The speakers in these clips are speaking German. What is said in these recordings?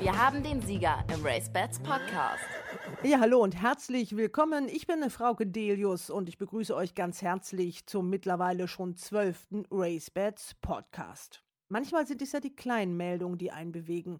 Wir haben den Sieger im Race Bats Podcast. Ja, hallo und herzlich willkommen. Ich bin Frauke Delius und ich begrüße euch ganz herzlich zum mittlerweile schon zwölften Race Bats Podcast. Manchmal sind es ja die kleinen Meldungen, die einen bewegen.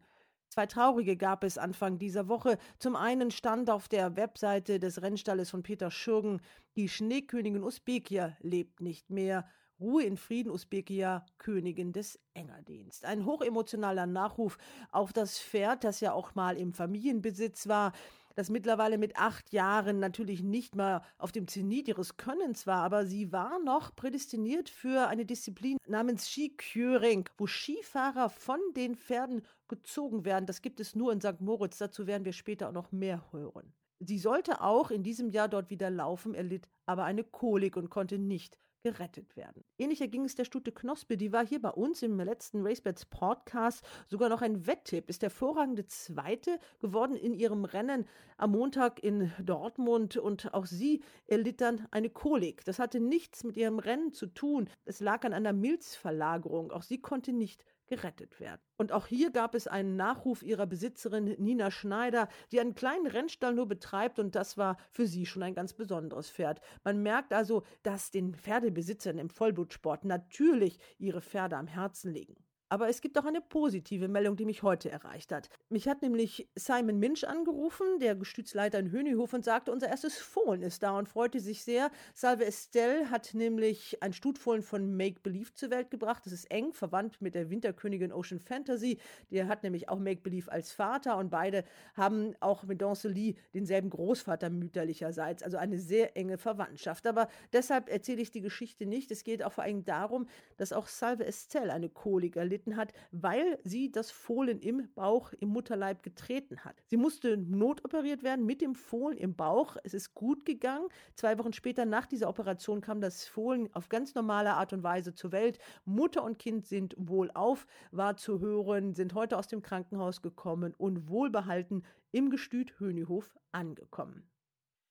Zwei traurige gab es Anfang dieser Woche. Zum einen stand auf der Webseite des Rennstalles von Peter Schürgen, die Schneekönigin Usbekia lebt nicht mehr. Ruhe in Frieden, Usbekia, Königin des Engerdienst. Ein hochemotionaler Nachruf auf das Pferd, das ja auch mal im Familienbesitz war das mittlerweile mit acht Jahren natürlich nicht mehr auf dem Zenit ihres Könnens war, aber sie war noch prädestiniert für eine Disziplin namens Skiküring, wo Skifahrer von den Pferden gezogen werden. Das gibt es nur in St. Moritz. Dazu werden wir später auch noch mehr hören. Sie sollte auch in diesem Jahr dort wieder laufen, erlitt aber eine Kolik und konnte nicht gerettet werden. Ähnlicher ging es der Stute Knospe, die war hier bei uns im letzten Racebets Podcast sogar noch ein Wetttipp, ist hervorragende Zweite geworden in ihrem Rennen am Montag in Dortmund und auch sie erlitt dann eine Kolik. Das hatte nichts mit ihrem Rennen zu tun. Es lag an einer Milzverlagerung. Auch sie konnte nicht gerettet werden. Und auch hier gab es einen Nachruf ihrer Besitzerin Nina Schneider, die einen kleinen Rennstall nur betreibt und das war für sie schon ein ganz besonderes Pferd. Man merkt also, dass den Pferdebesitzern im Vollblutsport natürlich ihre Pferde am Herzen liegen. Aber es gibt auch eine positive Meldung, die mich heute erreicht hat. Mich hat nämlich Simon Minch angerufen, der Gestützleiter in Hönihof, und sagte, unser erstes Fohlen ist da und freute sich sehr. Salve Estelle hat nämlich ein Stutfohlen von Make Believe zur Welt gebracht. Das ist eng verwandt mit der Winterkönigin Ocean Fantasy. Der hat nämlich auch Make Believe als Vater und beide haben auch mit Dancely denselben Großvater mütterlicherseits. Also eine sehr enge Verwandtschaft. Aber deshalb erzähle ich die Geschichte nicht. Es geht auch vor allem darum, dass auch Salve Estelle eine Kolik erlitt erlitten hat, weil sie das Fohlen im Bauch, im Mutterleib getreten hat. Sie musste notoperiert werden mit dem Fohlen im Bauch. Es ist gut gegangen. Zwei Wochen später nach dieser Operation kam das Fohlen auf ganz normale Art und Weise zur Welt. Mutter und Kind sind wohlauf, war zu hören, sind heute aus dem Krankenhaus gekommen und wohlbehalten im Gestüt Hönihof angekommen.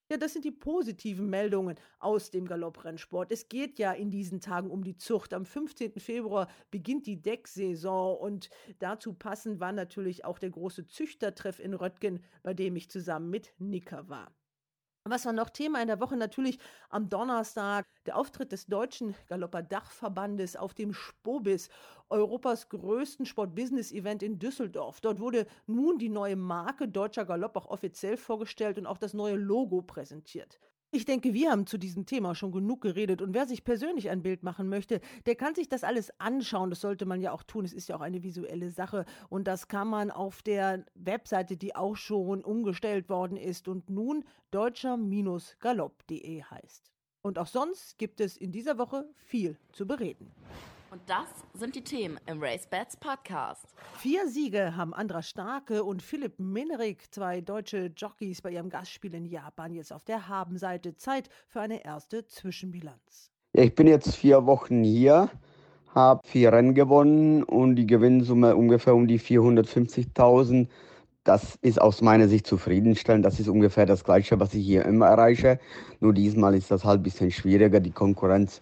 Ja, das sind die positiven Meldungen aus dem Galopprennsport. Es geht ja in diesen Tagen um die Zucht. Am 15. Februar beginnt die Decksaison und dazu passend war natürlich auch der große Züchtertreff in Röttgen, bei dem ich zusammen mit Nicker war. Was war noch Thema in der Woche? Natürlich am Donnerstag der Auftritt des Deutschen Galopper Dachverbandes auf dem Spobis, Europas größten Sport-Business-Event in Düsseldorf. Dort wurde nun die neue Marke Deutscher Galopp auch offiziell vorgestellt und auch das neue Logo präsentiert. Ich denke, wir haben zu diesem Thema schon genug geredet und wer sich persönlich ein Bild machen möchte, der kann sich das alles anschauen. Das sollte man ja auch tun. Es ist ja auch eine visuelle Sache und das kann man auf der Webseite, die auch schon umgestellt worden ist und nun deutscher-galopp.de heißt. Und auch sonst gibt es in dieser Woche viel zu bereden. Und das sind die Themen im Race Bats Podcast. Vier Siege haben Andra Starke und Philipp Minerik, zwei deutsche Jockeys bei ihrem Gastspiel in Japan, jetzt auf der Habenseite. Zeit für eine erste Zwischenbilanz. Ja, ich bin jetzt vier Wochen hier, habe vier Rennen gewonnen und die Gewinnsumme ungefähr um die 450.000. Das ist aus meiner Sicht zufriedenstellend. Das ist ungefähr das Gleiche, was ich hier immer erreiche. Nur diesmal ist das halt ein bisschen schwieriger. Die Konkurrenz ist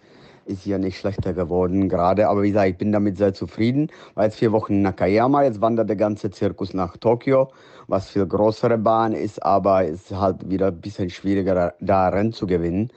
ja nicht schlechter geworden gerade. Aber wie gesagt, ich bin damit sehr zufrieden. War jetzt vier Wochen in Nakayama, jetzt wandert der ganze Zirkus nach Tokio, was viel größere Bahn ist, aber es ist halt wieder ein bisschen schwieriger, da Rennen zu gewinnen.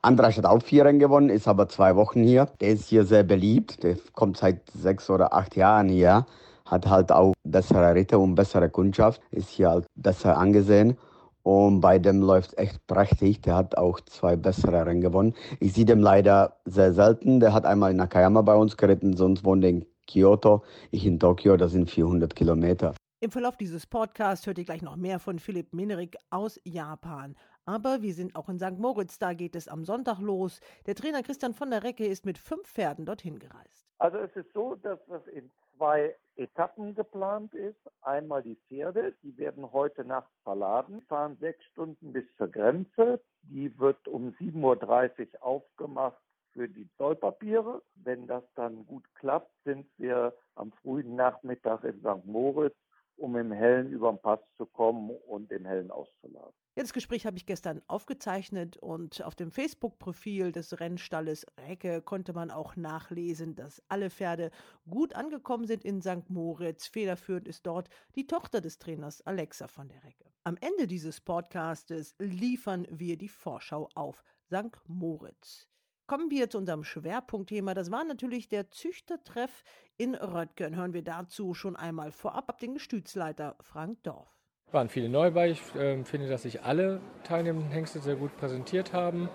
Andrasch hat auch vier Rennen gewonnen, ist aber zwei Wochen hier. Der ist hier sehr beliebt, der kommt seit sechs oder acht Jahren hier, hat halt auch bessere Ritter und bessere Kundschaft, ist hier halt besser angesehen. Und bei dem läuft echt prächtig. Der hat auch zwei bessere Rennen gewonnen. Ich sehe dem leider sehr selten. Der hat einmal in Nakayama bei uns geritten, sonst wohnt er in Kyoto. Ich in Tokio, das sind 400 Kilometer. Im Verlauf dieses Podcasts hört ihr gleich noch mehr von Philipp Minerik aus Japan. Aber wir sind auch in St. Moritz, da geht es am Sonntag los. Der Trainer Christian von der Recke ist mit fünf Pferden dorthin gereist. Also es ist so, dass das in zwei Etappen geplant ist. Einmal die Pferde, die werden heute Nacht verladen, fahren sechs Stunden bis zur Grenze. Die wird um 7.30 Uhr aufgemacht für die Zollpapiere. Wenn das dann gut klappt, sind wir am frühen Nachmittag in St. Moritz, um im Hellen über den Pass zu kommen und den Hellen auszuladen. Ja, das Gespräch habe ich gestern aufgezeichnet und auf dem Facebook-Profil des Rennstalles Recke konnte man auch nachlesen, dass alle Pferde gut angekommen sind in St. Moritz. Federführend ist dort die Tochter des Trainers Alexa von der Recke. Am Ende dieses Podcastes liefern wir die Vorschau auf St. Moritz. Kommen wir zu unserem Schwerpunktthema. Das war natürlich der Züchtertreff in Röttgen. Hören wir dazu schon einmal vorab ab den Gestütsleiter Frank Dorf waren viele neu bei. Ich äh, finde, dass sich alle teilnehmenden Hengste sehr gut präsentiert haben.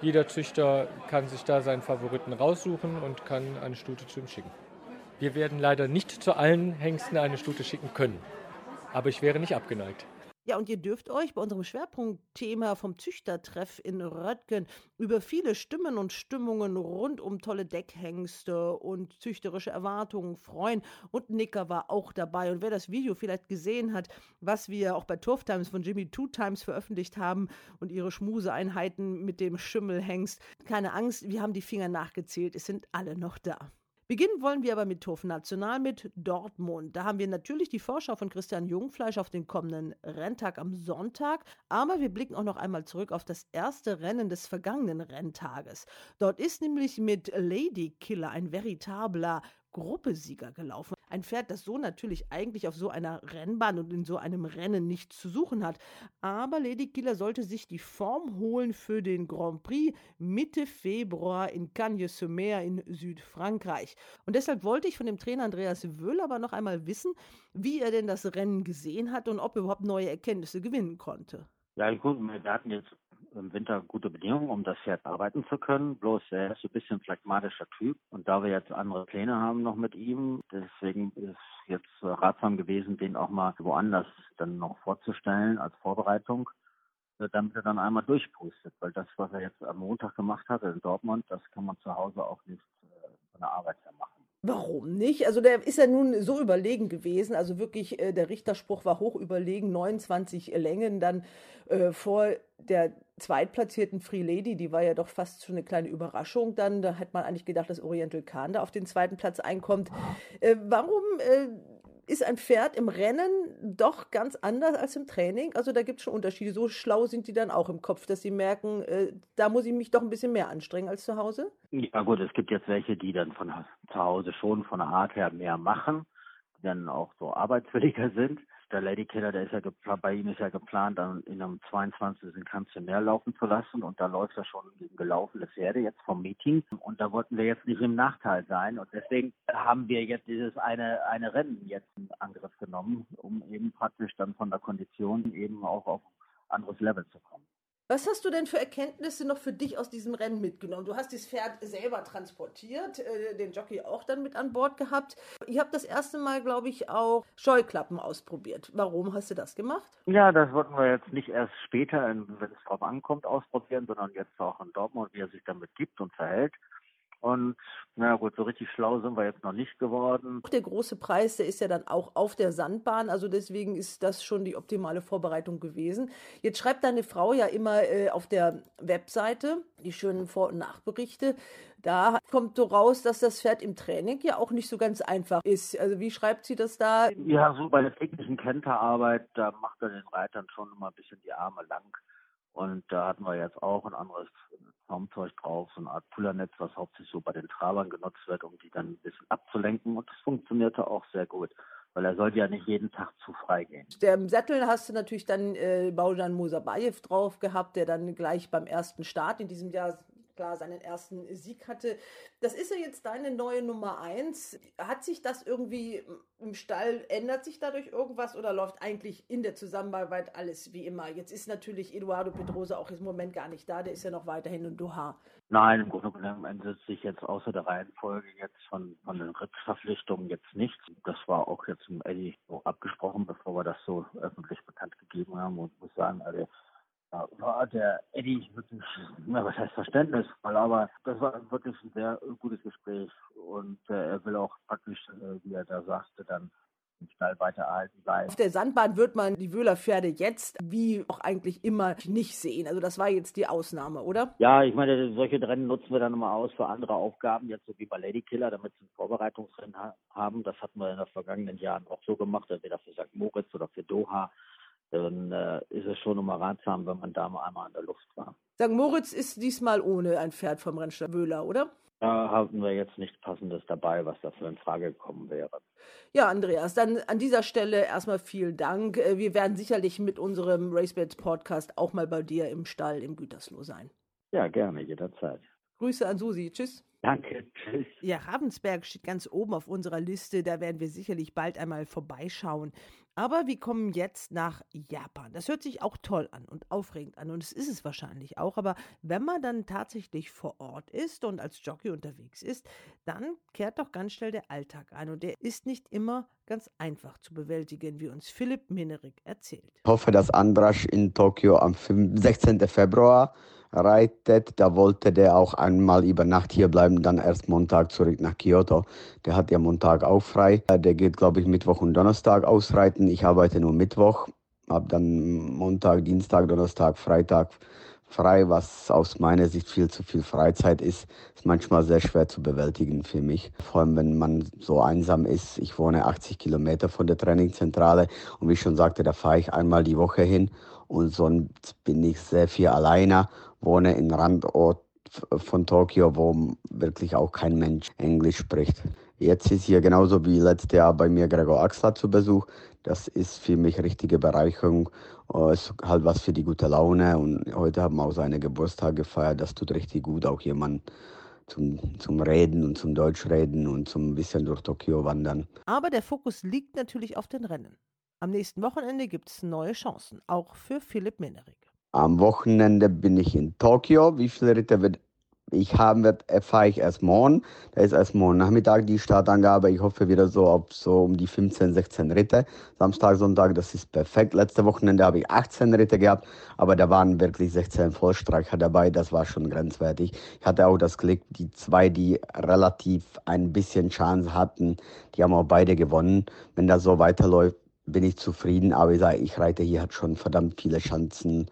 Jeder Züchter kann sich da seinen Favoriten raussuchen und kann eine Stute zu ihm schicken. Wir werden leider nicht zu allen Hengsten eine Stute schicken können. Aber ich wäre nicht abgeneigt. Ja, und ihr dürft euch bei unserem Schwerpunktthema vom Züchtertreff in Röttgen über viele Stimmen und Stimmungen rund um tolle Deckhengste und züchterische Erwartungen freuen. Und Nicker war auch dabei. Und wer das Video vielleicht gesehen hat, was wir auch bei Turf Times von Jimmy Two Times veröffentlicht haben und ihre Schmuseeinheiten mit dem Schimmelhengst, keine Angst, wir haben die Finger nachgezählt. Es sind alle noch da. Beginnen wollen wir aber mit Turf National mit Dortmund. Da haben wir natürlich die Vorschau von Christian Jungfleisch auf den kommenden Renntag am Sonntag, aber wir blicken auch noch einmal zurück auf das erste Rennen des vergangenen Renntages. Dort ist nämlich mit Lady Killer ein veritabler Gruppesieger gelaufen. Ein Pferd, das so natürlich eigentlich auf so einer Rennbahn und in so einem Rennen nichts zu suchen hat. Aber Lady Killer sollte sich die Form holen für den Grand Prix Mitte Februar in Cagnes-sur-Mer in Südfrankreich. Und deshalb wollte ich von dem Trainer Andreas Wöhl aber noch einmal wissen, wie er denn das Rennen gesehen hat und ob er überhaupt neue Erkenntnisse gewinnen konnte. Ja, gut, wir hatten jetzt im Winter gute Bedingungen, um das Pferd arbeiten zu können. Bloß er ist ein bisschen phlegmatischer Typ. Und da wir jetzt andere Pläne haben noch mit ihm, deswegen ist jetzt ratsam gewesen, den auch mal woanders dann noch vorzustellen als Vorbereitung, äh, damit er dann einmal durchpustet. Weil das, was er jetzt am Montag gemacht hat in Dortmund, das kann man zu Hause auch nicht äh, von der Arbeit her machen. Warum nicht? Also der ist ja nun so überlegen gewesen. Also wirklich, äh, der Richterspruch war hoch überlegen, 29 Längen dann äh, vor der zweitplatzierten Free Lady, die war ja doch fast schon eine kleine Überraschung dann. Da hat man eigentlich gedacht, dass Oriental Khan da auf den zweiten Platz einkommt. Äh, warum äh, ist ein Pferd im Rennen doch ganz anders als im Training. Also da gibt es schon Unterschiede. So schlau sind die dann auch im Kopf, dass sie merken, äh, da muss ich mich doch ein bisschen mehr anstrengen als zu Hause. Ja gut, es gibt jetzt welche, die dann von zu Hause schon von der Art her mehr machen, die dann auch so arbeitswilliger sind der Lady Killer, der ist ja bei ihm ist ja geplant, in einem 22. Kannst du mehr laufen zu lassen und da läuft er schon gegen gelaufene Pferde jetzt vom Meeting und da wollten wir jetzt nicht im Nachteil sein und deswegen haben wir jetzt dieses eine, eine Rennen jetzt in Angriff genommen, um eben praktisch dann von der Kondition eben auch auf anderes Level zu kommen. Was hast du denn für Erkenntnisse noch für dich aus diesem Rennen mitgenommen? Du hast das Pferd selber transportiert, äh, den Jockey auch dann mit an Bord gehabt. Ihr habt das erste Mal, glaube ich, auch Scheuklappen ausprobiert. Warum hast du das gemacht? Ja, das wollten wir jetzt nicht erst später, wenn es drauf ankommt, ausprobieren, sondern jetzt auch in Dortmund, wie er sich damit gibt und verhält. Und na gut, so richtig schlau sind wir jetzt noch nicht geworden. Der große Preis, der ist ja dann auch auf der Sandbahn, also deswegen ist das schon die optimale Vorbereitung gewesen. Jetzt schreibt deine Frau ja immer äh, auf der Webseite die schönen Vor- und Nachberichte. Da kommt so raus, dass das Pferd im Training ja auch nicht so ganz einfach ist. Also wie schreibt sie das da? Ja, so bei der täglichen Kenterarbeit, da macht er den Reitern schon immer ein bisschen die Arme lang. Und da hatten wir jetzt auch ein anderes Zaumzeug drauf, so eine Art Pullernetz, was hauptsächlich so bei den Trabern genutzt wird, um die dann ein bisschen abzulenken. Und das funktionierte auch sehr gut, weil er sollte ja nicht jeden Tag zu frei gehen. Im Sattel hast du natürlich dann äh, Baujan Musabayev drauf gehabt, der dann gleich beim ersten Start in diesem Jahr klar seinen ersten Sieg hatte. Das ist ja jetzt deine neue Nummer eins. Hat sich das irgendwie im Stall, ändert sich dadurch irgendwas oder läuft eigentlich in der Zusammenarbeit alles wie immer? Jetzt ist natürlich Eduardo Pedrosa auch im Moment gar nicht da, der ist ja noch weiterhin in Doha. Nein, im Grunde genommen ändert sich jetzt außer der Reihenfolge jetzt von, von den Rittverpflichtungen jetzt nichts. Das war auch jetzt mit Eddie so abgesprochen, bevor wir das so öffentlich bekannt gegeben haben und muss sagen, also war der Eddie wirklich, na, was heißt verständnisvoll, aber das war wirklich ein sehr gutes Gespräch und äh, er will auch praktisch, äh, wie er da sagte, dann Stall weiter erhalten bleiben. Auf der Sandbahn wird man die Wöhler Pferde jetzt, wie auch eigentlich immer, nicht sehen. Also das war jetzt die Ausnahme, oder? Ja, ich meine, solche Rennen nutzen wir dann immer aus für andere Aufgaben, jetzt so wie bei Lady Killer, damit sie ein Vorbereitungsrennen ha haben. Das hatten wir in den vergangenen Jahren auch so gemacht, entweder für St. Moritz oder für Doha dann äh, ist es schon immer ratsam, wenn man da mal einmal in der Luft war. St. Moritz ist diesmal ohne ein Pferd vom Rennstall Wöhler, oder? Da hatten wir jetzt nichts Passendes dabei, was dafür in Frage gekommen wäre. Ja, Andreas, dann an dieser Stelle erstmal vielen Dank. Äh, wir werden sicherlich mit unserem RaceBets Podcast auch mal bei dir im Stall im Gütersloh sein. Ja, gerne, jederzeit. Grüße an Susi. Tschüss. Danke, tschüss. Ja, Ravensberg steht ganz oben auf unserer Liste. Da werden wir sicherlich bald einmal vorbeischauen. Aber wir kommen jetzt nach Japan. Das hört sich auch toll an und aufregend an. Und es ist es wahrscheinlich auch. Aber wenn man dann tatsächlich vor Ort ist und als Jockey unterwegs ist, dann kehrt doch ganz schnell der Alltag ein. Und der ist nicht immer ganz einfach zu bewältigen, wie uns Philipp Minerik erzählt. Ich hoffe, dass Andrasch in Tokio am 16. Februar reitet. Da wollte der auch einmal über Nacht hier bleiben, dann erst Montag zurück nach Kyoto. Der hat ja Montag auch frei. Der geht, glaube ich, Mittwoch und Donnerstag ausreiten. Ich arbeite nur Mittwoch, habe dann Montag, Dienstag, Donnerstag, Freitag frei, was aus meiner Sicht viel zu viel Freizeit ist, ist manchmal sehr schwer zu bewältigen für mich. Vor allem, wenn man so einsam ist. Ich wohne 80 Kilometer von der Trainingszentrale und wie ich schon sagte, da fahre ich einmal die Woche hin und sonst bin ich sehr viel alleine wohne in Randort von Tokio, wo wirklich auch kein Mensch Englisch spricht. Jetzt ist hier genauso wie letztes Jahr bei mir Gregor Axler zu Besuch. Das ist für mich richtige Bereicherung. Es ist halt was für die gute Laune. Und heute haben wir auch seine Geburtstag gefeiert. Das tut richtig gut, auch jemand zum, zum Reden und zum Deutschreden und zum bisschen durch Tokio wandern. Aber der Fokus liegt natürlich auf den Rennen. Am nächsten Wochenende gibt es neue Chancen, auch für Philipp Menerik. Am Wochenende bin ich in Tokio. Wie viele Ritter wird ich wird, erfahre ich erst morgen. Da ist erst morgen Nachmittag die Startangabe. Ich hoffe wieder so auf so um die 15, 16 Ritte. Samstag, Sonntag, das ist perfekt. Letzte Wochenende habe ich 18 Ritte gehabt, aber da waren wirklich 16 Vollstreicher dabei. Das war schon grenzwertig. Ich hatte auch das Glück, die zwei, die relativ ein bisschen Chance hatten, die haben auch beide gewonnen. Wenn das so weiterläuft, bin ich zufrieden. Aber ich sage, ich reite hier hat schon verdammt viele Chancen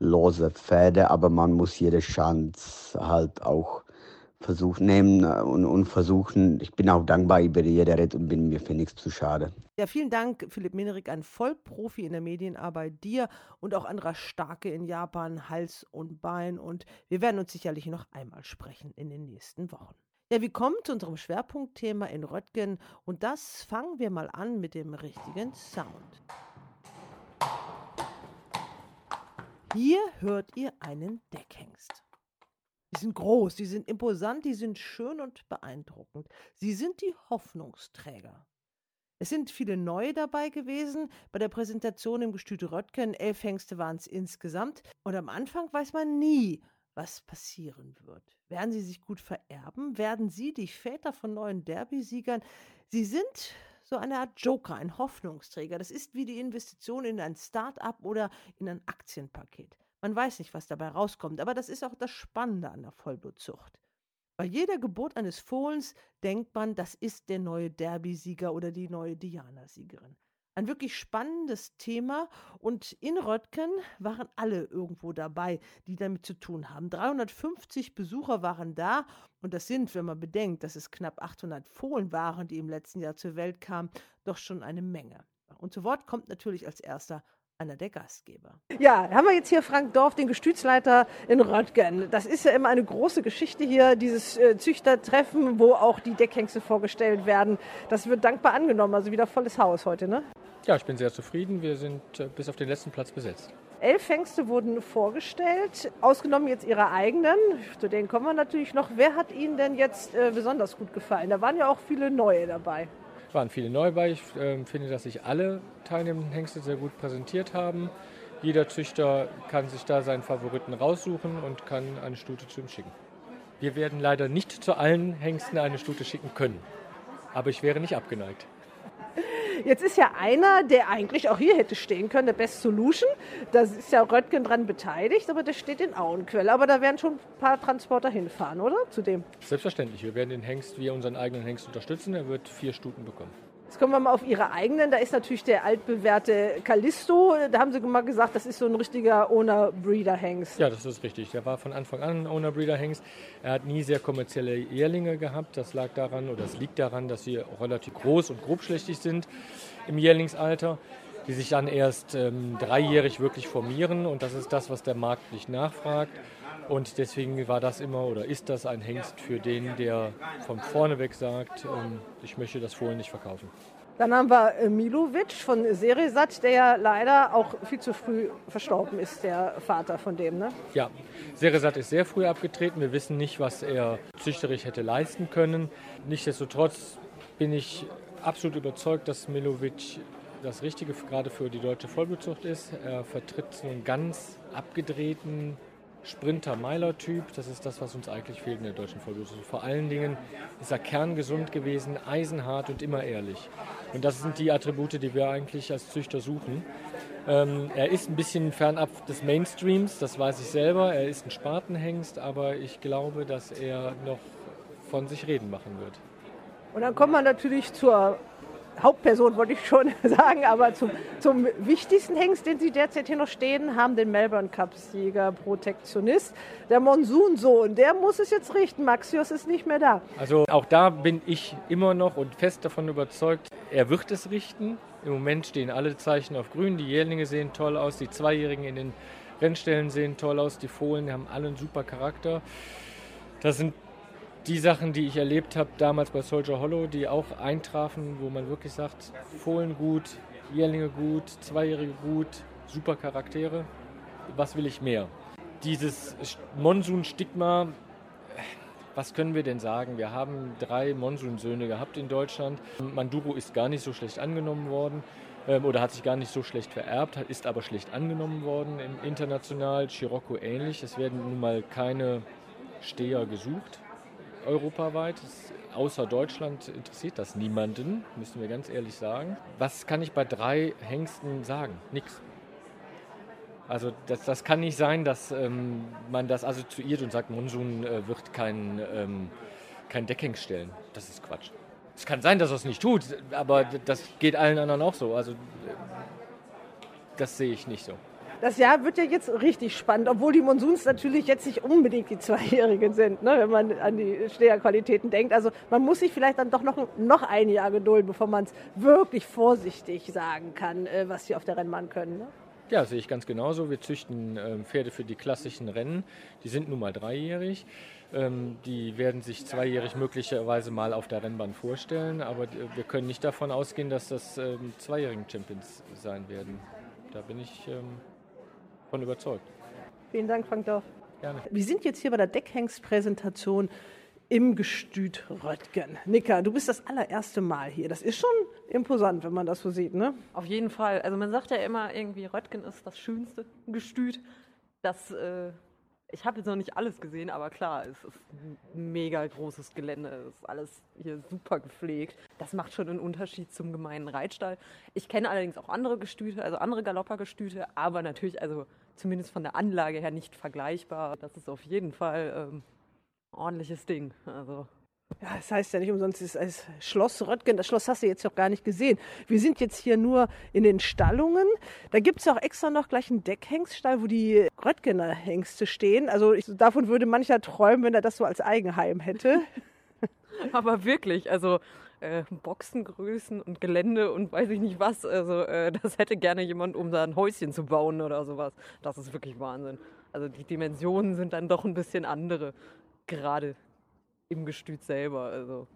lose Pferde, aber man muss jede Chance halt auch versuchen nehmen äh, und, und, versuchen. Ich bin auch dankbar über jede Ritt und bin mir für nichts zu schade. Ja, vielen Dank, Philipp Minerik, ein Vollprofi in der Medienarbeit, dir und auch anderer Starke in Japan, Hals und Bein. Und wir werden uns sicherlich noch einmal sprechen in den nächsten Wochen. Ja, wir kommen zu unserem Schwerpunktthema in Röttgen und das fangen wir mal an mit dem richtigen Sound. Hier hört ihr einen Deckhengst. Die sind groß, die sind imposant, die sind schön und beeindruckend. Sie sind die Hoffnungsträger. Es sind viele neue dabei gewesen. Bei der Präsentation im Gestüt Röttgen, elf Hengste waren es insgesamt. Und am Anfang weiß man nie, was passieren wird. Werden sie sich gut vererben? Werden sie die Väter von neuen Derby-Siegern? Sie sind so eine Art Joker, ein Hoffnungsträger. Das ist wie die Investition in ein Start-up oder in ein Aktienpaket. Man weiß nicht, was dabei rauskommt, aber das ist auch das Spannende an der Vollblutzucht. Bei jeder Geburt eines Fohlens denkt man, das ist der neue Derby-Sieger oder die neue Diana-Siegerin. Ein wirklich spannendes Thema und in Röttgen waren alle irgendwo dabei, die damit zu tun haben. 350 Besucher waren da und das sind, wenn man bedenkt, dass es knapp 800 Fohlen waren, die im letzten Jahr zur Welt kamen, doch schon eine Menge. Und zu Wort kommt natürlich als erster einer der Gastgeber. Ja, haben wir jetzt hier Frank Dorf, den Gestütsleiter in Röttgen. Das ist ja immer eine große Geschichte hier, dieses äh, Züchtertreffen, wo auch die Deckhengste vorgestellt werden. Das wird dankbar angenommen, also wieder volles Haus heute, ne? Ja, ich bin sehr zufrieden. Wir sind äh, bis auf den letzten Platz besetzt. Elf Hengste wurden vorgestellt, ausgenommen jetzt Ihre eigenen. Zu denen kommen wir natürlich noch. Wer hat Ihnen denn jetzt äh, besonders gut gefallen? Da waren ja auch viele neue dabei waren viele neu bei. Ich äh, finde, dass sich alle teilnehmenden Hengste sehr gut präsentiert haben. Jeder Züchter kann sich da seinen Favoriten raussuchen und kann eine Stute zu ihm schicken. Wir werden leider nicht zu allen Hengsten eine Stute schicken können, aber ich wäre nicht abgeneigt. Jetzt ist ja einer, der eigentlich auch hier hätte stehen können, der Best Solution. Da ist ja Röttgen dran beteiligt, aber der steht in Auenquelle. Aber da werden schon ein paar Transporter hinfahren, oder? Zu dem? Selbstverständlich. Wir werden den Hengst, wie unseren eigenen Hengst unterstützen. Er wird vier Stuten bekommen. Jetzt kommen wir mal auf Ihre eigenen. Da ist natürlich der altbewährte Callisto. Da haben Sie mal gesagt, das ist so ein richtiger Owner-Breeder-Hengst. Ja, das ist richtig. Der war von Anfang an ein Owner-Breeder-Hengst. Er hat nie sehr kommerzielle Jährlinge gehabt. Das lag daran oder es liegt daran, dass sie relativ groß und grobschlächtig sind im Jährlingsalter. die sich dann erst ähm, dreijährig wirklich formieren und das ist das, was der Markt nicht nachfragt. Und deswegen war das immer oder ist das ein Hengst für den, der von vorne weg sagt, ähm, ich möchte das Fohlen nicht verkaufen. Dann haben wir äh, Milovic von Seresat, der ja leider auch viel zu früh verstorben ist, der Vater von dem. Ne? Ja, Seresat ist sehr früh abgetreten. Wir wissen nicht, was er züchterisch hätte leisten können. Nichtsdestotrotz bin ich absolut überzeugt, dass Milovic das Richtige gerade für die deutsche Vollblutzucht ist. Er vertritt so einen ganz abgedrehten Sprinter-Meiler-Typ. Das ist das, was uns eigentlich fehlt in der deutschen Vollblutzucht. Vor allen Dingen ist er kerngesund gewesen, eisenhart und immer ehrlich. Und das sind die Attribute, die wir eigentlich als Züchter suchen. Ähm, er ist ein bisschen fernab des Mainstreams, das weiß ich selber. Er ist ein Spatenhengst, aber ich glaube, dass er noch von sich reden machen wird. Und dann kommt man natürlich zur Hauptperson, wollte ich schon sagen, aber zum, zum wichtigsten Hengst, den Sie derzeit hier noch stehen haben, den Melbourne Cup-Sieger, Protektionist, der Monsunsohn. Der muss es jetzt richten. Maxios ist nicht mehr da. Also auch da bin ich immer noch und fest davon überzeugt, er wird es richten. Im Moment stehen alle Zeichen auf grün. Die Jährlinge sehen toll aus, die Zweijährigen in den Rennstellen sehen toll aus, die Fohlen haben alle einen super Charakter. Das sind die Sachen, die ich erlebt habe damals bei Soldier Hollow, die auch eintrafen, wo man wirklich sagt, Fohlen gut, Jährlinge gut, Zweijährige gut, super Charaktere. Was will ich mehr? Dieses Monsun-Stigma, was können wir denn sagen? Wir haben drei Monsun-Söhne gehabt in Deutschland. Manduro ist gar nicht so schlecht angenommen worden ähm, oder hat sich gar nicht so schlecht vererbt, ist aber schlecht angenommen worden international. Chirocco ähnlich. Es werden nun mal keine Steher gesucht europaweit. Außer Deutschland interessiert das niemanden, müssen wir ganz ehrlich sagen. Was kann ich bei drei Hengsten sagen? Nix. Also das, das kann nicht sein, dass ähm, man das assoziiert und sagt, Monsun äh, wird kein, ähm, kein Deckhengst stellen. Das ist Quatsch. Es kann sein, dass er es nicht tut, aber das geht allen anderen auch so. Also äh, das sehe ich nicht so. Das Jahr wird ja jetzt richtig spannend, obwohl die Monsuns natürlich jetzt nicht unbedingt die Zweijährigen sind, ne, wenn man an die Steherqualitäten denkt. Also man muss sich vielleicht dann doch noch, noch ein Jahr gedulden, bevor man es wirklich vorsichtig sagen kann, äh, was sie auf der Rennbahn können. Ne? Ja, sehe ich ganz genauso. Wir züchten ähm, Pferde für die klassischen Rennen. Die sind nun mal dreijährig. Ähm, die werden sich zweijährig möglicherweise mal auf der Rennbahn vorstellen, aber wir können nicht davon ausgehen, dass das ähm, zweijährigen Champions sein werden. Da bin ich von überzeugt. Vielen Dank, Frank Dorf. Gerne. Wir sind jetzt hier bei der Deckhengstpräsentation im Gestüt Röttgen. Nika, du bist das allererste Mal hier. Das ist schon imposant, wenn man das so sieht, ne? Auf jeden Fall. Also man sagt ja immer irgendwie, Röttgen ist das schönste Gestüt. Das äh, ich habe jetzt noch nicht alles gesehen, aber klar, es ist ein mega großes Gelände. Es ist alles hier super gepflegt. Das macht schon einen Unterschied zum gemeinen Reitstall. Ich kenne allerdings auch andere Gestüte, also andere Galoppergestüte, aber natürlich, also zumindest von der Anlage her nicht vergleichbar. Das ist auf jeden Fall ähm, ordentliches Ding. Also ja, das heißt ja nicht umsonst, es ist Schloss Röttgen. Das Schloss hast du jetzt noch gar nicht gesehen. Wir sind jetzt hier nur in den Stallungen. Da gibt es auch extra noch gleich einen Deckhengststall, wo die Röttgener Hengste stehen. Also ich, davon würde mancher träumen, wenn er das so als Eigenheim hätte. Aber wirklich, also äh, Boxengrößen und Gelände und weiß ich nicht was. Also äh, das hätte gerne jemand, um da ein Häuschen zu bauen oder sowas. Das ist wirklich Wahnsinn. Also die Dimensionen sind dann doch ein bisschen andere. Gerade im Gestüt selber. Also.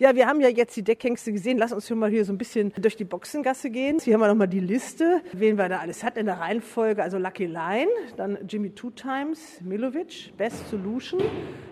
Ja, wir haben ja jetzt die Deckhengste gesehen. Lass uns schon mal hier so ein bisschen durch die Boxengasse gehen. Hier haben wir nochmal die Liste, wen wir da alles hat in der Reihenfolge. Also Lucky Line, dann Jimmy Two Times, Milovic, Best Solution,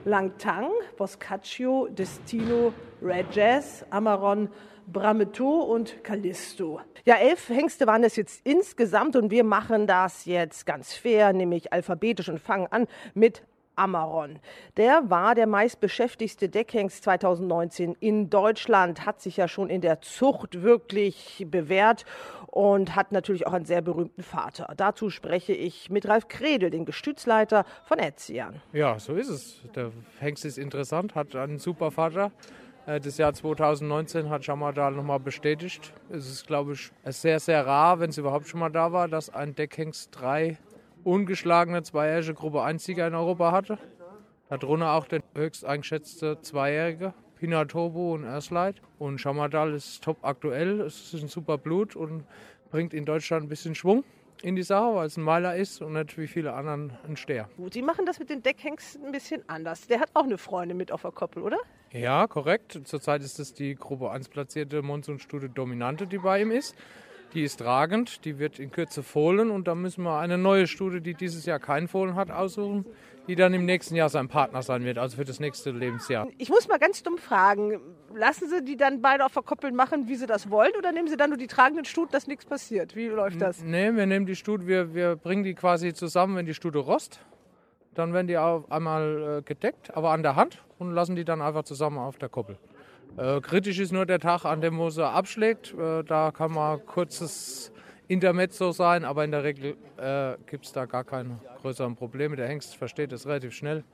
Lang Tang, Boscaccio, Destino, Red Jazz, Amaron, Brameto und Callisto. Ja, elf Hengste waren es jetzt insgesamt und wir machen das jetzt ganz fair, nämlich alphabetisch und fangen an mit Amaron. Der war der meistbeschäftigste Deckhengst 2019 in Deutschland, hat sich ja schon in der Zucht wirklich bewährt und hat natürlich auch einen sehr berühmten Vater. Dazu spreche ich mit Ralf Kredel, den Gestützleiter von Etzian. Ja, so ist es. Der Hengst ist interessant, hat einen super Vater. Äh, das Jahr 2019 hat Shamadal nochmal bestätigt. Es ist, glaube ich, sehr, sehr rar, wenn es überhaupt schon mal da war, dass ein Deckhengst drei ungeschlagene zweijährige Gruppe 1-Sieger in Europa hatte. Darunter auch der höchst eingeschätzte Zweijährige, Pinatobo und Earthlight. Und Shamadal ist top aktuell, es ist ein super Blut und bringt in Deutschland ein bisschen Schwung in die Sache, weil es ein Meiler ist und nicht wie viele anderen ein Steher. Gut, Sie machen das mit den Deckhengsten ein bisschen anders. Der hat auch eine Freundin mit auf der Koppel, oder? Ja, korrekt. Zurzeit ist es die Gruppe 1 platzierte Monsunstute Dominante, die bei ihm ist. Die ist tragend, die wird in Kürze fohlen und da müssen wir eine neue Stute, die dieses Jahr kein Fohlen hat, aussuchen, die dann im nächsten Jahr sein Partner sein wird, also für das nächste Lebensjahr. Ich muss mal ganz dumm fragen, lassen Sie die dann beide auf der Koppel machen, wie Sie das wollen, oder nehmen Sie dann nur die tragenden Stuten, dass nichts passiert? Wie läuft das? Nee, wir nehmen die Stute, wir, wir bringen die quasi zusammen, wenn die Stute rost. Dann werden die auf einmal äh, gedeckt, aber an der Hand und lassen die dann einfach zusammen auf der Koppel. Äh, kritisch ist nur der Tag, an dem wo sie abschlägt. Äh, da kann mal kurzes Intermezzo sein, aber in der Regel äh, gibt es da gar keine größeren Probleme. Der Hengst versteht das relativ schnell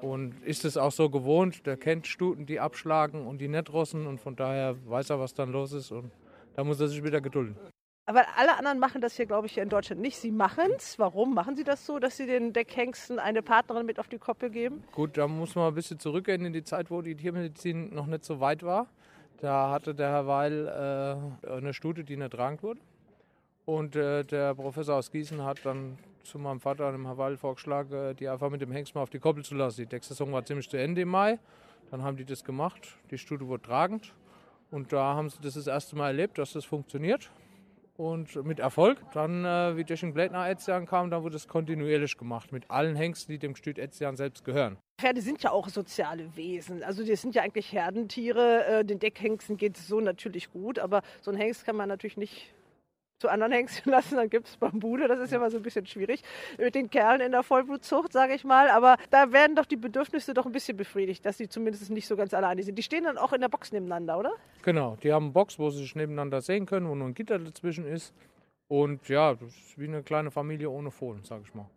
und ist es auch so gewohnt. Der kennt Stuten, die abschlagen und die nicht rossen und von daher weiß er, was dann los ist und da muss er sich wieder gedulden. Aber alle anderen machen das hier, glaube ich, in Deutschland nicht. Sie machen es. Warum machen Sie das so, dass Sie den Deckhengsten eine Partnerin mit auf die Koppel geben? Gut, da muss man ein bisschen zurückgehen in die Zeit, wo die Tiermedizin noch nicht so weit war. Da hatte der Herr Weil äh, eine Stute, die nicht tragend wurde. Und äh, der Professor aus Gießen hat dann zu meinem Vater, dem Herr Weil, vorgeschlagen, äh, die einfach mit dem Hengst mal auf die Koppel zu lassen. Die Decksaison war ziemlich zu Ende im Mai. Dann haben die das gemacht. Die Stute wurde tragend. Und da haben sie das das erste Mal erlebt, dass das funktioniert. Und mit Erfolg. Dann, äh, wie den Blättner Etzian kam, dann wurde es kontinuierlich gemacht. Mit allen Hengsten, die dem Gestüt Etzian selbst gehören. Pferde sind ja auch soziale Wesen. Also die sind ja eigentlich Herdentiere. Äh, den Deckhengsten geht es so natürlich gut, aber so ein Hengst kann man natürlich nicht zu anderen Hengsten lassen, dann gibt es Bambule. Das ist ja mal so ein bisschen schwierig mit den Kerlen in der Vollblutzucht, sage ich mal. Aber da werden doch die Bedürfnisse doch ein bisschen befriedigt, dass sie zumindest nicht so ganz alleine sind. Die stehen dann auch in der Box nebeneinander, oder? Genau, die haben eine Box, wo sie sich nebeneinander sehen können, wo nur ein Gitter dazwischen ist. Und ja, das ist wie eine kleine Familie ohne Fohlen, sage ich mal.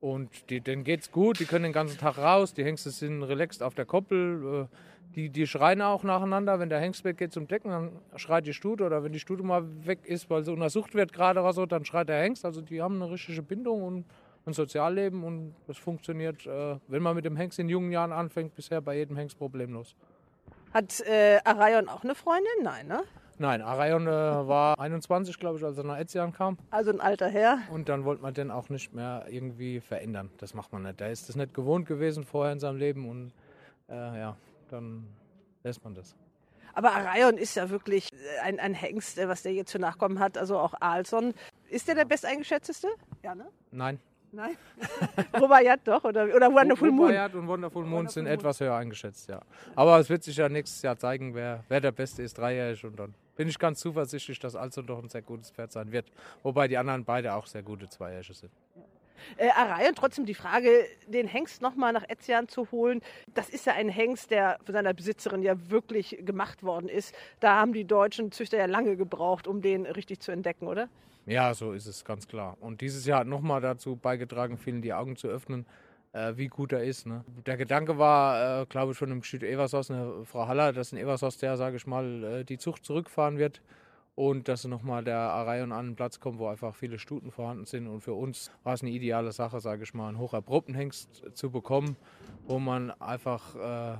Und die, denen geht's gut, die können den ganzen Tag raus, die Hengste sind relaxed auf der Koppel. Äh, die, die schreien auch nacheinander, wenn der Hengst weggeht zum Decken, dann schreit die Stute oder wenn die Stute mal weg ist, weil sie untersucht wird gerade oder so, dann schreit der Hengst. Also die haben eine richtige Bindung und ein Sozialleben und das funktioniert, äh, wenn man mit dem Hengst in jungen Jahren anfängt, bisher bei jedem Hengst problemlos. Hat äh, Arayon auch eine Freundin? Nein, ne? Nein, Arayon äh, war 21, glaube ich, als er nach Etzian kam. Also ein alter Herr. Und dann wollte man den auch nicht mehr irgendwie verändern. Das macht man nicht. Der ist das nicht gewohnt gewesen vorher in seinem Leben und äh, ja, dann lässt man das. Aber Arayon ist ja wirklich ein, ein Hengst, äh, was der jetzt für Nachkommen hat, also auch Alson. Ist der der besteingeschätzteste? Ja, ne? Nein. Nein. Rubaiyat doch? Oder, oder Wonderful Moon? Rubaiyat und Wonderful Moon sind etwas höher eingeschätzt, ja. Aber es wird sich ja nächstes Jahr zeigen, wer, wer der Beste ist, dreijährig. Und dann bin ich ganz zuversichtlich, dass Alson doch ein sehr gutes Pferd sein wird. Wobei die anderen beide auch sehr gute Zweijährige sind. Äh, Arayon, trotzdem die Frage, den Hengst nochmal nach Etzian zu holen. Das ist ja ein Hengst, der von seiner Besitzerin ja wirklich gemacht worden ist. Da haben die deutschen Züchter ja lange gebraucht, um den richtig zu entdecken, oder? Ja, so ist es ganz klar. Und dieses Jahr hat nochmal dazu beigetragen, vielen die Augen zu öffnen, äh, wie gut er ist. Ne? Der Gedanke war, äh, glaube ich, von dem Gestüt Eversos, eine Frau Haller, dass ein Eversos, der, sage ich mal, äh, die Zucht zurückfahren wird und dass nochmal der Arayon an einen Platz kommt, wo einfach viele Stuten vorhanden sind. Und für uns war es eine ideale Sache, sage ich mal, einen hocherprobten Hengst zu bekommen, wo man einfach äh,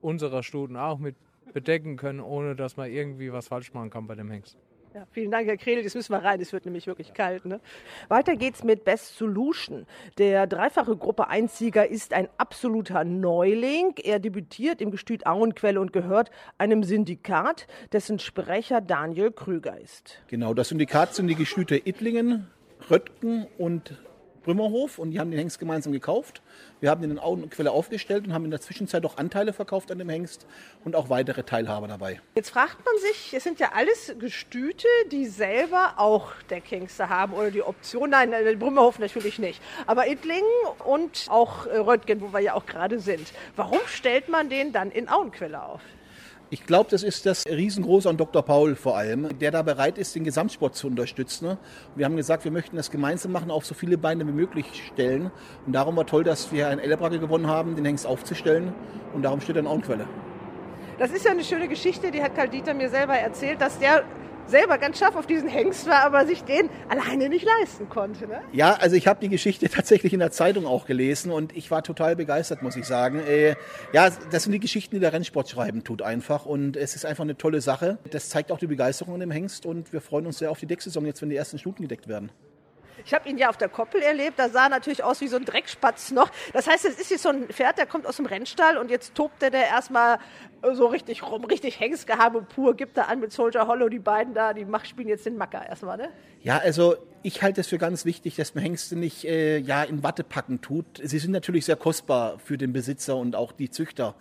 unsere Stuten auch mit bedecken können, ohne dass man irgendwie was falsch machen kann bei dem Hengst. Ja, vielen Dank, Herr Kredel. Jetzt müssen wir rein. Es wird nämlich wirklich kalt. Ne? Weiter geht's mit Best Solution. Der dreifache Gruppe 1-Sieger ist ein absoluter Neuling. Er debütiert im Gestüt Auenquelle und gehört einem Syndikat, dessen Sprecher Daniel Krüger ist. Genau, das Syndikat sind die Gestüte Ittlingen, Röttgen und Brümmerhof und die haben den Hengst gemeinsam gekauft. Wir haben den in Auenquelle aufgestellt und haben in der Zwischenzeit auch Anteile verkauft an dem Hengst und auch weitere Teilhaber dabei. Jetzt fragt man sich, es sind ja alles Gestüte, die selber auch Deckhengste haben oder die Option, nein, äh, Brümmerhof natürlich nicht, aber Ittlingen und auch äh, Röttgen, wo wir ja auch gerade sind. Warum stellt man den dann in Auenquelle auf? Ich glaube, das ist das Riesengroße an Dr. Paul vor allem, der da bereit ist, den Gesamtsport zu unterstützen. Wir haben gesagt, wir möchten das gemeinsam machen, auf so viele Beine wie möglich stellen. Und darum war toll, dass wir einen Ellerbracke gewonnen haben, den Hengst aufzustellen. Und darum steht er in Auenquelle. Das ist ja eine schöne Geschichte, die hat Karl Dieter mir selber erzählt, dass der selber ganz scharf auf diesen Hengst war, aber sich den alleine nicht leisten konnte. Ne? Ja, also ich habe die Geschichte tatsächlich in der Zeitung auch gelesen und ich war total begeistert, muss ich sagen. Äh, ja, das sind die Geschichten, die der Rennsport schreiben tut einfach und es ist einfach eine tolle Sache. Das zeigt auch die Begeisterung an dem Hengst und wir freuen uns sehr auf die Decksaison jetzt, wenn die ersten Stuten gedeckt werden. Ich habe ihn ja auf der Koppel erlebt. Da sah er natürlich aus wie so ein Dreckspatz noch. Das heißt, es ist jetzt so ein Pferd, der kommt aus dem Rennstall und jetzt tobt er der erstmal so richtig rum, richtig Hengstgehabe pur, gibt er an mit Soldier Hollow, die beiden da, die mach, spielen jetzt den Macker erstmal, ne? Ja, also ich halte es für ganz wichtig, dass man Hengste nicht äh, ja, in Watte packen tut. Sie sind natürlich sehr kostbar für den Besitzer und auch die Züchter.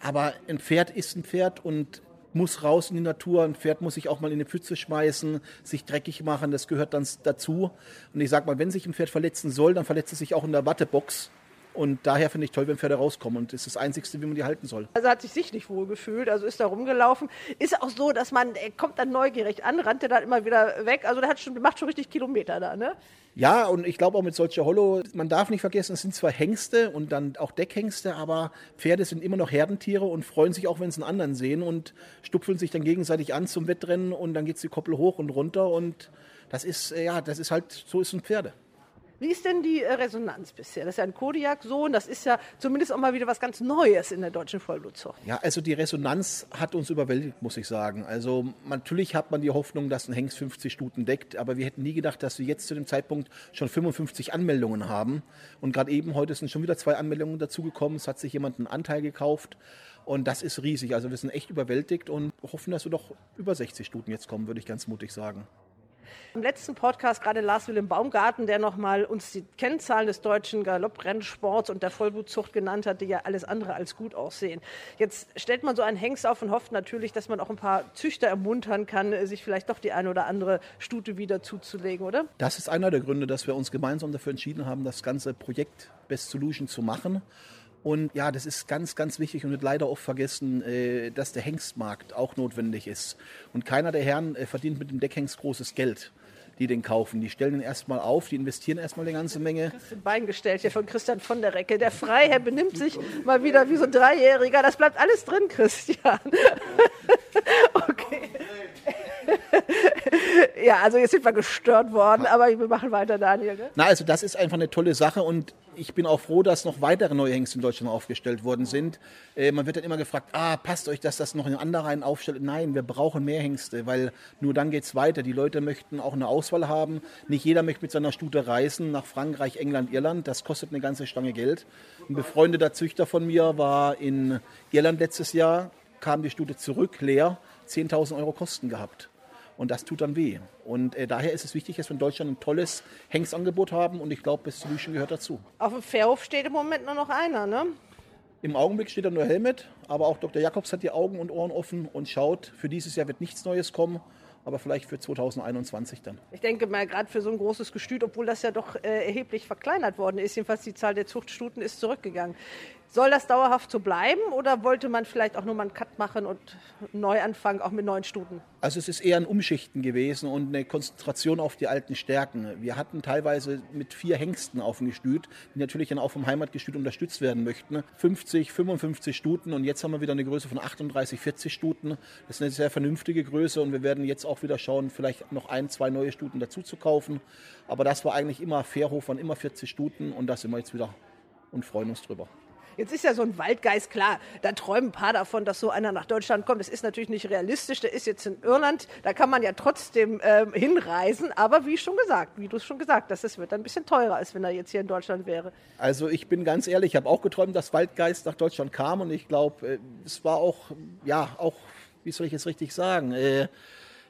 Aber ein Pferd ist ein Pferd und muss raus in die Natur. Ein Pferd muss sich auch mal in eine Pfütze schmeißen, sich dreckig machen. Das gehört dann dazu. Und ich sage mal, wenn sich ein Pferd verletzen soll, dann verletzt es sich auch in der Wattebox. Und daher finde ich toll, wenn Pferde rauskommen. Und das ist das Einzige, wie man die halten soll. Also hat sich sichtlich wohl gefühlt, also ist da rumgelaufen. Ist auch so, dass man, er kommt dann neugierig an, rannt er dann immer wieder weg. Also der hat schon, macht schon richtig Kilometer da, ne? Ja, und ich glaube auch mit solcher Hollow, man darf nicht vergessen, es sind zwar Hengste und dann auch Deckhengste, aber Pferde sind immer noch Herdentiere und freuen sich auch, wenn sie einen anderen sehen und stupfeln sich dann gegenseitig an zum Wettrennen und dann geht die Koppel hoch und runter und das ist, äh, ja, das ist halt, so ist ein Pferde. Wie ist denn die äh, Resonanz bisher? Das ist ja ein Kodiak-Sohn, das ist ja zumindest auch mal wieder was ganz Neues in der deutschen Vollblutzucht. Ja, also die Resonanz hat uns überwältigt, muss ich sagen. Also natürlich hat man die Hoffnung, dass ein Hengst 50 Stuten deckt, aber wir hätten nie gedacht, dass wir jetzt zu dem Zeitpunkt schon 55 Anmeldungen haben. Und gerade eben heute sind schon wieder zwei Anmeldungen dazugekommen. Es hat sich jemand einen Anteil gekauft. Und das ist riesig. Also wir sind echt überwältigt und hoffen, dass wir doch über 60 Stuten jetzt kommen, würde ich ganz mutig sagen. Im letzten Podcast gerade Lars Willem Baumgarten, der nochmal uns die Kennzahlen des deutschen Galopprennsports und der Vollblutzucht genannt hat, die ja alles andere als gut aussehen. Jetzt stellt man so einen Hengst auf und hofft natürlich, dass man auch ein paar Züchter ermuntern kann, sich vielleicht doch die eine oder andere Stute wieder zuzulegen, oder? Das ist einer der Gründe, dass wir uns gemeinsam dafür entschieden haben, das ganze Projekt Best Solution zu machen. Und ja, das ist ganz, ganz wichtig und wird leider oft vergessen, äh, dass der Hengstmarkt auch notwendig ist. Und keiner der Herren äh, verdient mit dem Deckhengst großes Geld die den kaufen. Die stellen den erstmal auf, die investieren erstmal eine ganze Menge. Das Bein gestellt hier von Christian von der Recke. Der Freiherr benimmt sich mal wieder wie so ein Dreijähriger. Das bleibt alles drin, Christian. okay. Ja, also jetzt sind wir gestört worden, aber wir machen weiter, Daniel. Ne? Na, also das ist einfach eine tolle Sache und ich bin auch froh, dass noch weitere neue Hengste in Deutschland aufgestellt worden sind. Äh, man wird dann immer gefragt, ah, passt euch, dass das noch in anderen aufstellt? Nein, wir brauchen mehr Hengste, weil nur dann geht es weiter. Die Leute möchten auch eine Auswahl haben. Nicht jeder möchte mit seiner Stute reisen nach Frankreich, England, Irland. Das kostet eine ganze Stange Geld. Ein befreundeter Züchter von mir war in Irland letztes Jahr, kam die Stute zurück, leer, 10.000 Euro Kosten gehabt. Und das tut dann weh. Und äh, daher ist es wichtig, dass wir in Deutschland ein tolles Hengstangebot haben. Und ich glaube, Best Solution gehört dazu. Auf dem Fährhof steht im Moment nur noch einer, ne? Im Augenblick steht da nur Helmet. Aber auch Dr. Jakobs hat die Augen und Ohren offen und schaut, für dieses Jahr wird nichts Neues kommen aber vielleicht für 2021 dann. Ich denke mal, gerade für so ein großes Gestüt, obwohl das ja doch äh, erheblich verkleinert worden ist, jedenfalls die Zahl der Zuchtstuten ist zurückgegangen. Soll das dauerhaft so bleiben oder wollte man vielleicht auch nur mal einen Cut machen und neu anfangen, auch mit neuen Stuten? Also es ist eher ein Umschichten gewesen und eine Konzentration auf die alten Stärken. Wir hatten teilweise mit vier Hengsten auf dem Gestüt, die natürlich dann auch vom Heimatgestüt unterstützt werden möchten. 50, 55 Stuten und jetzt haben wir wieder eine Größe von 38, 40 Stuten. Das ist eine sehr vernünftige Größe und wir werden jetzt auch wieder schauen, vielleicht noch ein, zwei neue Stuten dazu zu kaufen. Aber das war eigentlich immer Fairhof, waren immer 40 Stuten und da sind wir jetzt wieder und freuen uns drüber. Jetzt ist ja so ein Waldgeist klar, da träumen ein paar davon, dass so einer nach Deutschland kommt. Das ist natürlich nicht realistisch, der ist jetzt in Irland, da kann man ja trotzdem ähm, hinreisen, aber wie schon gesagt, wie du es schon gesagt hast, das wird dann ein bisschen teurer, als wenn er jetzt hier in Deutschland wäre. Also ich bin ganz ehrlich, ich habe auch geträumt, dass Waldgeist nach Deutschland kam. Und ich glaube, äh, es war auch, ja, auch, wie soll ich jetzt richtig sagen, äh,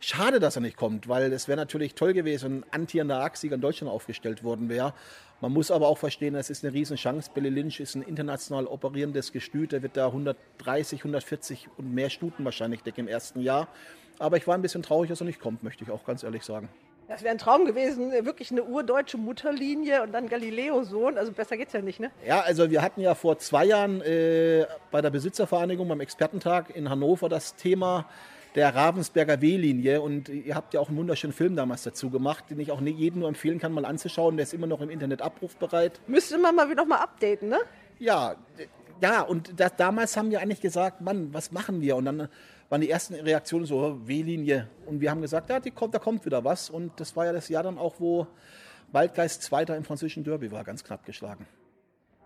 Schade, dass er nicht kommt, weil es wäre natürlich toll gewesen, wenn ein antierender Achsieger in Deutschland aufgestellt worden wäre. Man muss aber auch verstehen, das ist eine Riesenchance. Billy Lynch ist ein international operierendes Gestüt. Der wird da 130, 140 und mehr Stuten wahrscheinlich decken im ersten Jahr. Aber ich war ein bisschen traurig, dass er nicht kommt, möchte ich auch ganz ehrlich sagen. Das wäre ein Traum gewesen, wirklich eine urdeutsche Mutterlinie und dann Galileo-Sohn. Also besser geht's ja nicht, ne? Ja, also wir hatten ja vor zwei Jahren äh, bei der Besitzervereinigung beim Expertentag in Hannover das Thema der Ravensberger W-Linie. Und ihr habt ja auch einen wunderschönen Film damals dazu gemacht, den ich auch jedem nur empfehlen kann, mal anzuschauen. Der ist immer noch im Internet abrufbereit. Müsste man mal wieder mal updaten, ne? Ja, ja, und das, damals haben wir eigentlich gesagt, Mann, was machen wir? Und dann waren die ersten Reaktionen so, W-Linie. Und wir haben gesagt, ja, kommt, da kommt wieder was. Und das war ja das Jahr dann auch, wo Waldgeist Zweiter im französischen Derby war, ganz knapp geschlagen.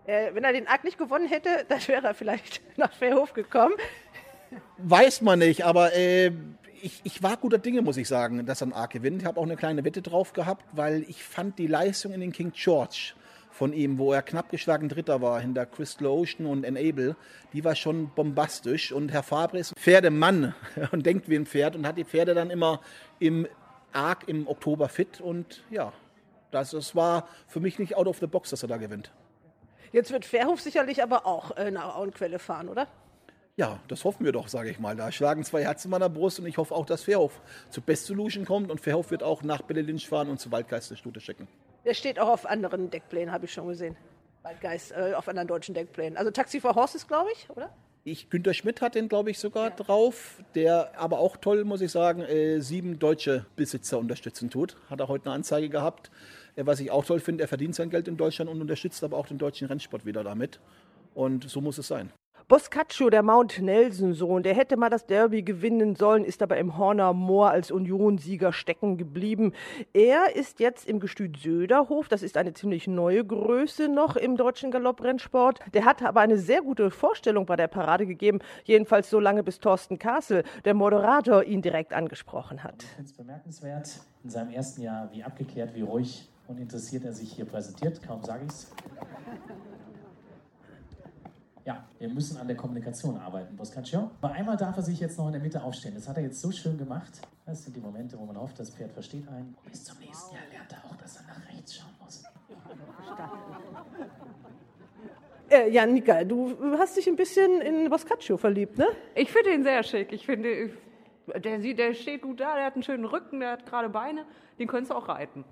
Äh, wenn er den Arc nicht gewonnen hätte, dann wäre er vielleicht nach Fairhof gekommen. Weiß man nicht, aber äh, ich, ich, war guter Dinge, muss ich sagen, dass er einen Arc gewinnt. Ich habe auch eine kleine Wette drauf gehabt, weil ich fand die Leistung in den King George von ihm, wo er knapp geschlagen Dritter war, hinter Crystal Ocean und Enable, die war schon bombastisch. Und Herr Fabre ist Pferdemann und denkt wie ein Pferd und hat die Pferde dann immer im Arc im Oktober fit. Und ja, das, das war für mich nicht out of the box, dass er da gewinnt. Jetzt wird Fairhof sicherlich aber auch äh, nach Auenquelle fahren, oder? Ja, das hoffen wir doch, sage ich mal. Da schlagen zwei Herzen in meiner Brust und ich hoffe auch, dass Fairhof zu Best Solution kommt und Fairhof wird auch nach Belle Lynch fahren und zu Waldgeist der Stute schicken. Der steht auch auf anderen Deckplänen, habe ich schon gesehen. Waldgeist äh, auf anderen deutschen Deckplänen. Also Taxi for Horses, glaube ich, oder? Ich, Günter Schmidt hat den, glaube ich, sogar ja. drauf, der aber auch toll, muss ich sagen, äh, sieben deutsche Besitzer unterstützen tut. Hat er heute eine Anzeige gehabt. Äh, was ich auch toll finde, er verdient sein Geld in Deutschland und unterstützt aber auch den deutschen Rennsport wieder damit. Und so muss es sein. Boscaccio, der Mount Nelson-Sohn, der hätte mal das Derby gewinnen sollen, ist aber im Horner Moor als Unionsieger stecken geblieben. Er ist jetzt im Gestüt Söderhof, das ist eine ziemlich neue Größe noch im deutschen Galopprennsport. Der hat aber eine sehr gute Vorstellung bei der Parade gegeben, jedenfalls so lange bis Thorsten Kassel, der Moderator, ihn direkt angesprochen hat. Ich finde es bemerkenswert, in seinem ersten Jahr, wie abgeklärt, wie ruhig und interessiert er sich hier präsentiert, kaum sage ich es. Ja, wir müssen an der Kommunikation arbeiten, Boscaccio. Aber einmal darf er sich jetzt noch in der Mitte aufstellen. Das hat er jetzt so schön gemacht. Das sind die Momente, wo man hofft, das Pferd versteht einen. Und bis zum nächsten Jahr lernt er auch, dass er nach rechts schauen muss. Äh, ja, Nika, du hast dich ein bisschen in Boscaccio verliebt, ne? Ich finde ihn sehr schick. Ich finde, der, der steht gut da, der hat einen schönen Rücken, der hat gerade Beine. Den könntest du auch reiten.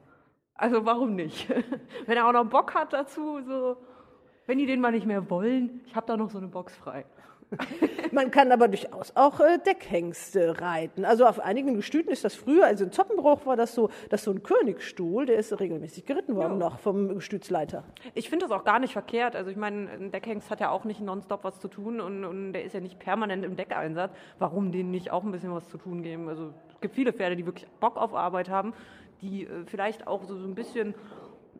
Also warum nicht? Wenn er auch noch Bock hat dazu, so wenn die den mal nicht mehr wollen, ich habe da noch so eine Box frei. Man kann aber durchaus auch äh, Deckhengste reiten. Also auf einigen Gestüten ist das früher, also in Zoppenbruch war das so, dass so ein Königsstuhl, der ist regelmäßig geritten worden ja. noch vom Gestütsleiter. Ich finde das auch gar nicht verkehrt. Also ich meine, ein Deckhengst hat ja auch nicht nonstop was zu tun und, und der ist ja nicht permanent im Deckeinsatz. Warum denen nicht auch ein bisschen was zu tun geben? Also es gibt viele Pferde, die wirklich Bock auf Arbeit haben, die äh, vielleicht auch so, so ein bisschen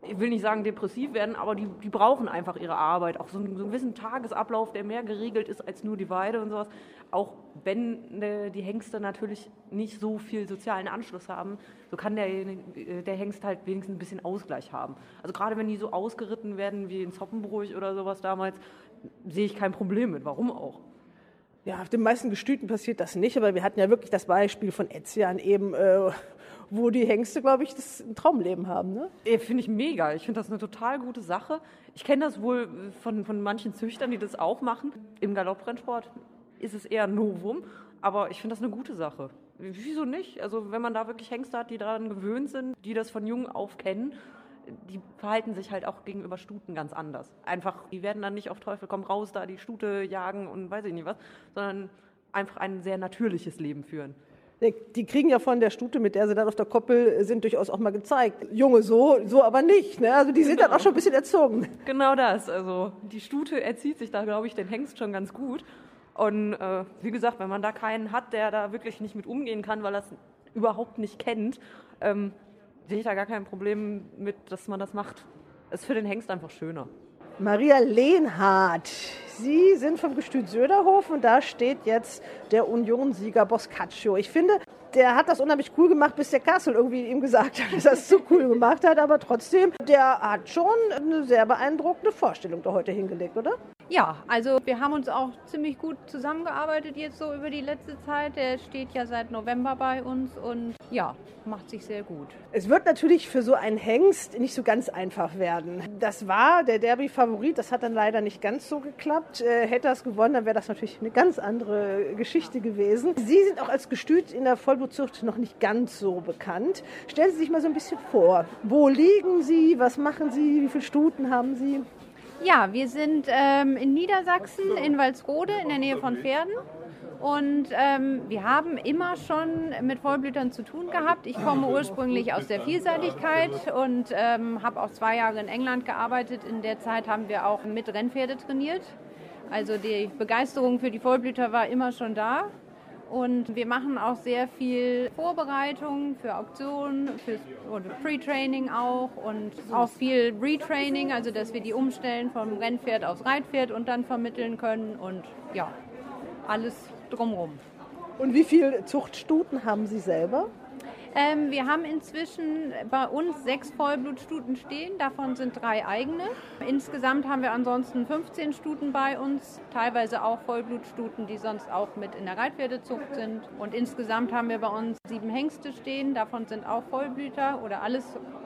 ich will nicht sagen depressiv werden, aber die, die brauchen einfach ihre Arbeit. Auch so einen, so einen gewissen Tagesablauf, der mehr geregelt ist als nur die Weide und sowas. Auch wenn äh, die Hengste natürlich nicht so viel sozialen Anschluss haben, so kann der, äh, der Hengst halt wenigstens ein bisschen Ausgleich haben. Also gerade wenn die so ausgeritten werden wie in Zoppenbruch oder sowas damals, sehe ich kein Problem mit. Warum auch? Ja, auf den meisten Gestüten passiert das nicht, aber wir hatten ja wirklich das Beispiel von Etzian eben, äh, wo die Hengste, glaube ich, das Traumleben haben. Ne? Finde ich mega. Ich finde das eine total gute Sache. Ich kenne das wohl von, von manchen Züchtern, die das auch machen. Im Galopprennsport ist es eher ein Novum, aber ich finde das eine gute Sache. Wieso nicht? Also wenn man da wirklich Hengste hat, die daran gewöhnt sind, die das von jung auf kennen, die verhalten sich halt auch gegenüber Stuten ganz anders. Einfach, die werden dann nicht auf Teufel komm raus, da die Stute jagen und weiß ich nicht was, sondern einfach ein sehr natürliches Leben führen. Die kriegen ja von der Stute, mit der sie dann auf der Koppel sind, durchaus auch mal gezeigt. Junge so, so aber nicht. Ne? Also die sind genau. dann auch schon ein bisschen erzogen. Genau das. Also die Stute erzieht sich da, glaube ich, den Hengst schon ganz gut. Und äh, wie gesagt, wenn man da keinen hat, der da wirklich nicht mit umgehen kann, weil er es überhaupt nicht kennt, ähm, sehe ich da gar kein Problem mit, dass man das macht. Ist für den Hengst einfach schöner. Maria Lehnhardt. Sie sind vom Gestüt Söderhof und da steht jetzt der Unionsieger Boscaccio. Ich finde, der hat das unheimlich cool gemacht, bis der Kassel irgendwie ihm gesagt hat, dass er es zu cool gemacht hat. Aber trotzdem, der hat schon eine sehr beeindruckende Vorstellung da heute hingelegt, oder? Ja, also wir haben uns auch ziemlich gut zusammengearbeitet jetzt so über die letzte Zeit. Der steht ja seit November bei uns und ja, macht sich sehr gut. Es wird natürlich für so einen Hengst nicht so ganz einfach werden. Das war der Derby-Favorit, das hat dann leider nicht ganz so geklappt. Äh, hätte er es gewonnen, dann wäre das natürlich eine ganz andere Geschichte gewesen. Sie sind auch als Gestüt in der Vollblutzucht noch nicht ganz so bekannt. Stellen Sie sich mal so ein bisschen vor. Wo liegen Sie? Was machen Sie? Wie viele Stuten haben Sie? Ja, wir sind ähm, in Niedersachsen, in Walsrode, in der Nähe von Pferden. Und ähm, wir haben immer schon mit Vollblütern zu tun gehabt. Ich komme ursprünglich aus der Vielseitigkeit und ähm, habe auch zwei Jahre in England gearbeitet. In der Zeit haben wir auch mit Rennpferde trainiert. Also die Begeisterung für die Vollblüter war immer schon da. Und wir machen auch sehr viel Vorbereitung für Auktionen, für oder Pre-Training auch und auch viel Retraining, also dass wir die umstellen vom Rennpferd aufs Reitpferd und dann vermitteln können und ja, alles drumherum. Und wie viele Zuchtstuten haben Sie selber? Ähm, wir haben inzwischen bei uns sechs Vollblutstuten stehen, davon sind drei eigene. Insgesamt haben wir ansonsten 15 Stuten bei uns, teilweise auch Vollblutstuten, die sonst auch mit in der Reitpferdezucht sind. Und insgesamt haben wir bei uns sieben Hengste stehen, davon sind auch Vollblüter oder alles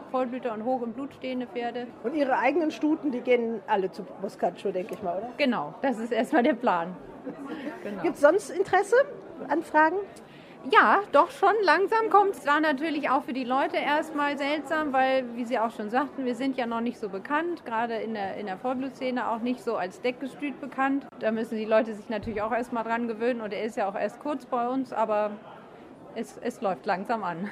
Vollblüter und hoch im Blut stehende Pferde. Und Ihre eigenen Stuten, die gehen alle zu Boscaccio, denke ich mal, oder? Genau, das ist erstmal der Plan. Genau. Gibt es sonst Interesse, Anfragen? Ja, doch schon langsam kommt es. War natürlich auch für die Leute erstmal seltsam, weil, wie Sie auch schon sagten, wir sind ja noch nicht so bekannt, gerade in der, in der Vollblutszene auch nicht so als Deckgestüt bekannt. Da müssen die Leute sich natürlich auch erstmal dran gewöhnen und er ist ja auch erst kurz bei uns, aber es, es läuft langsam an.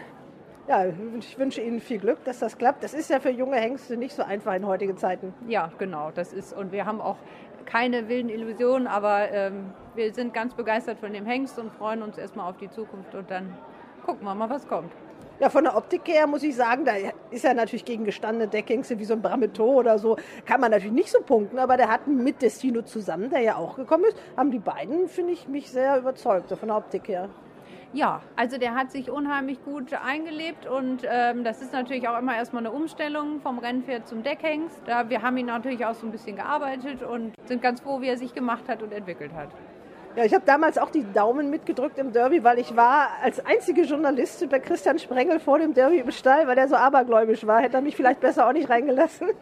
Ja, ich wünsche Ihnen viel Glück, dass das klappt. Das ist ja für junge Hengste nicht so einfach in heutigen Zeiten. Ja, genau, das ist. Und wir haben auch keine wilden Illusionen, aber ähm, wir sind ganz begeistert von dem Hengst und freuen uns erstmal auf die Zukunft und dann gucken wir mal, was kommt. Ja, von der Optik her muss ich sagen, da ist er natürlich gegen gestandene Deckhengste wie so ein Brameto oder so, kann man natürlich nicht so punkten, aber der hat mit Destino zusammen, der ja auch gekommen ist, haben die beiden, finde ich, mich sehr überzeugt, so von der Optik her. Ja, also der hat sich unheimlich gut eingelebt und ähm, das ist natürlich auch immer erstmal eine Umstellung vom Rennpferd zum Deckhengst. Da, wir haben ihn natürlich auch so ein bisschen gearbeitet und sind ganz froh, wie er sich gemacht hat und entwickelt hat. Ja, ich habe damals auch die Daumen mitgedrückt im Derby, weil ich war als einzige Journalistin bei Christian Sprengel vor dem Derby im Stall, weil er so abergläubisch war. Hätte er mich vielleicht besser auch nicht reingelassen.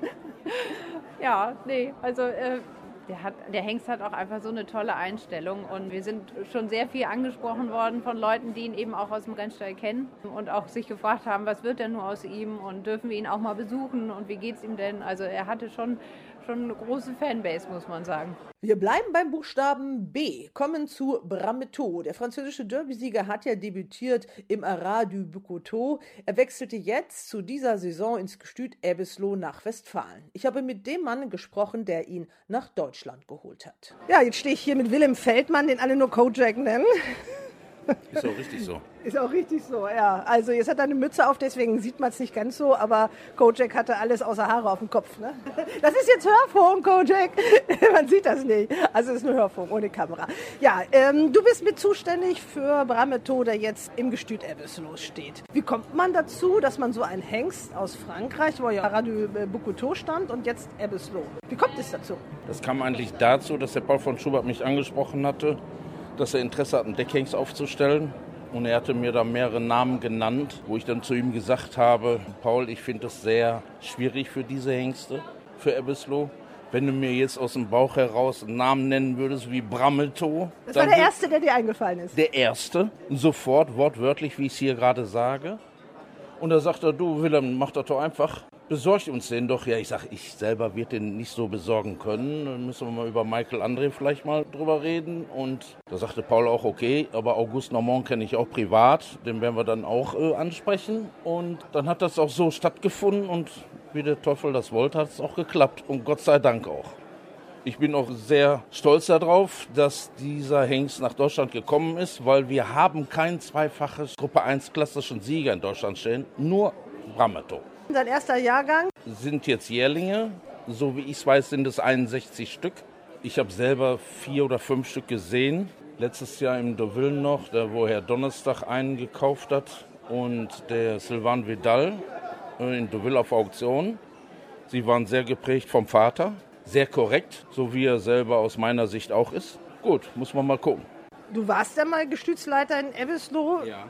Ja, nee, also äh, der, hat, der Hengst hat auch einfach so eine tolle Einstellung und wir sind schon sehr viel angesprochen worden von Leuten, die ihn eben auch aus dem Rennstall kennen und auch sich gefragt haben, was wird denn nur aus ihm und dürfen wir ihn auch mal besuchen und wie geht es ihm denn? Also er hatte schon schon eine große Fanbase, muss man sagen. Wir bleiben beim Buchstaben B, kommen zu Brameto. Der französische Derby-Sieger hat ja debütiert im Arras du Bucoteau. Er wechselte jetzt zu dieser Saison ins Gestüt Ebbesloh nach Westfalen. Ich habe mit dem Mann gesprochen, der ihn nach Deutschland geholt hat. Ja, jetzt stehe ich hier mit Willem Feldmann, den alle nur Kojak nennen. Ist auch richtig so. Ist auch richtig so, ja. Also jetzt hat er eine Mütze auf, deswegen sieht man es nicht ganz so, aber Kojak hatte alles außer Haare auf dem Kopf. Ne? Das ist jetzt Hörfunk, Kojak. man sieht das nicht. Also es ist nur Hörfunk, ohne Kamera. Ja, ähm, du bist mit zuständig für Brameto, der jetzt im Gestüt Ebbesloh steht. Wie kommt man dazu, dass man so ein Hengst aus Frankreich, wo ja Radio Boucouteau stand und jetzt Ebbesloh. Wie kommt es dazu? Das kam eigentlich dazu, dass der Paul von Schubert mich angesprochen hatte, dass er Interesse hat, einen Deckhengst aufzustellen. Und er hatte mir da mehrere Namen genannt, wo ich dann zu ihm gesagt habe, Paul, ich finde es sehr schwierig für diese Hengste, für Ebbesloh. Wenn du mir jetzt aus dem Bauch heraus einen Namen nennen würdest wie Brammelto. Das war der erste, der dir eingefallen ist. Der erste, sofort, wortwörtlich, wie ich es hier gerade sage. Und da sagt er, du Willem, mach das doch einfach. Besorgt uns den doch. Ja, ich sage, ich selber wird den nicht so besorgen können. Dann müssen wir mal über Michael André vielleicht mal drüber reden. Und da sagte Paul auch, okay, aber August Normand kenne ich auch privat. Den werden wir dann auch äh, ansprechen. Und dann hat das auch so stattgefunden und wie der Teufel das wollte, hat es auch geklappt. Und Gott sei Dank auch. Ich bin auch sehr stolz darauf, dass dieser Hengst nach Deutschland gekommen ist, weil wir haben kein zweifaches Gruppe 1 klassischen Sieger in Deutschland stehen, nur Brameto. Sein erster Jahrgang? Sind jetzt Jährlinge, so wie ich es weiß, sind es 61 Stück. Ich habe selber vier oder fünf Stück gesehen. Letztes Jahr im Deauville noch, da wo Herr Donnerstag einen gekauft hat und der Sylvain Vidal in Deauville auf Auktion. Sie waren sehr geprägt vom Vater, sehr korrekt, so wie er selber aus meiner Sicht auch ist. Gut, muss man mal gucken. Du warst ja mal Gestützleiter in Ebbesloh. Ja.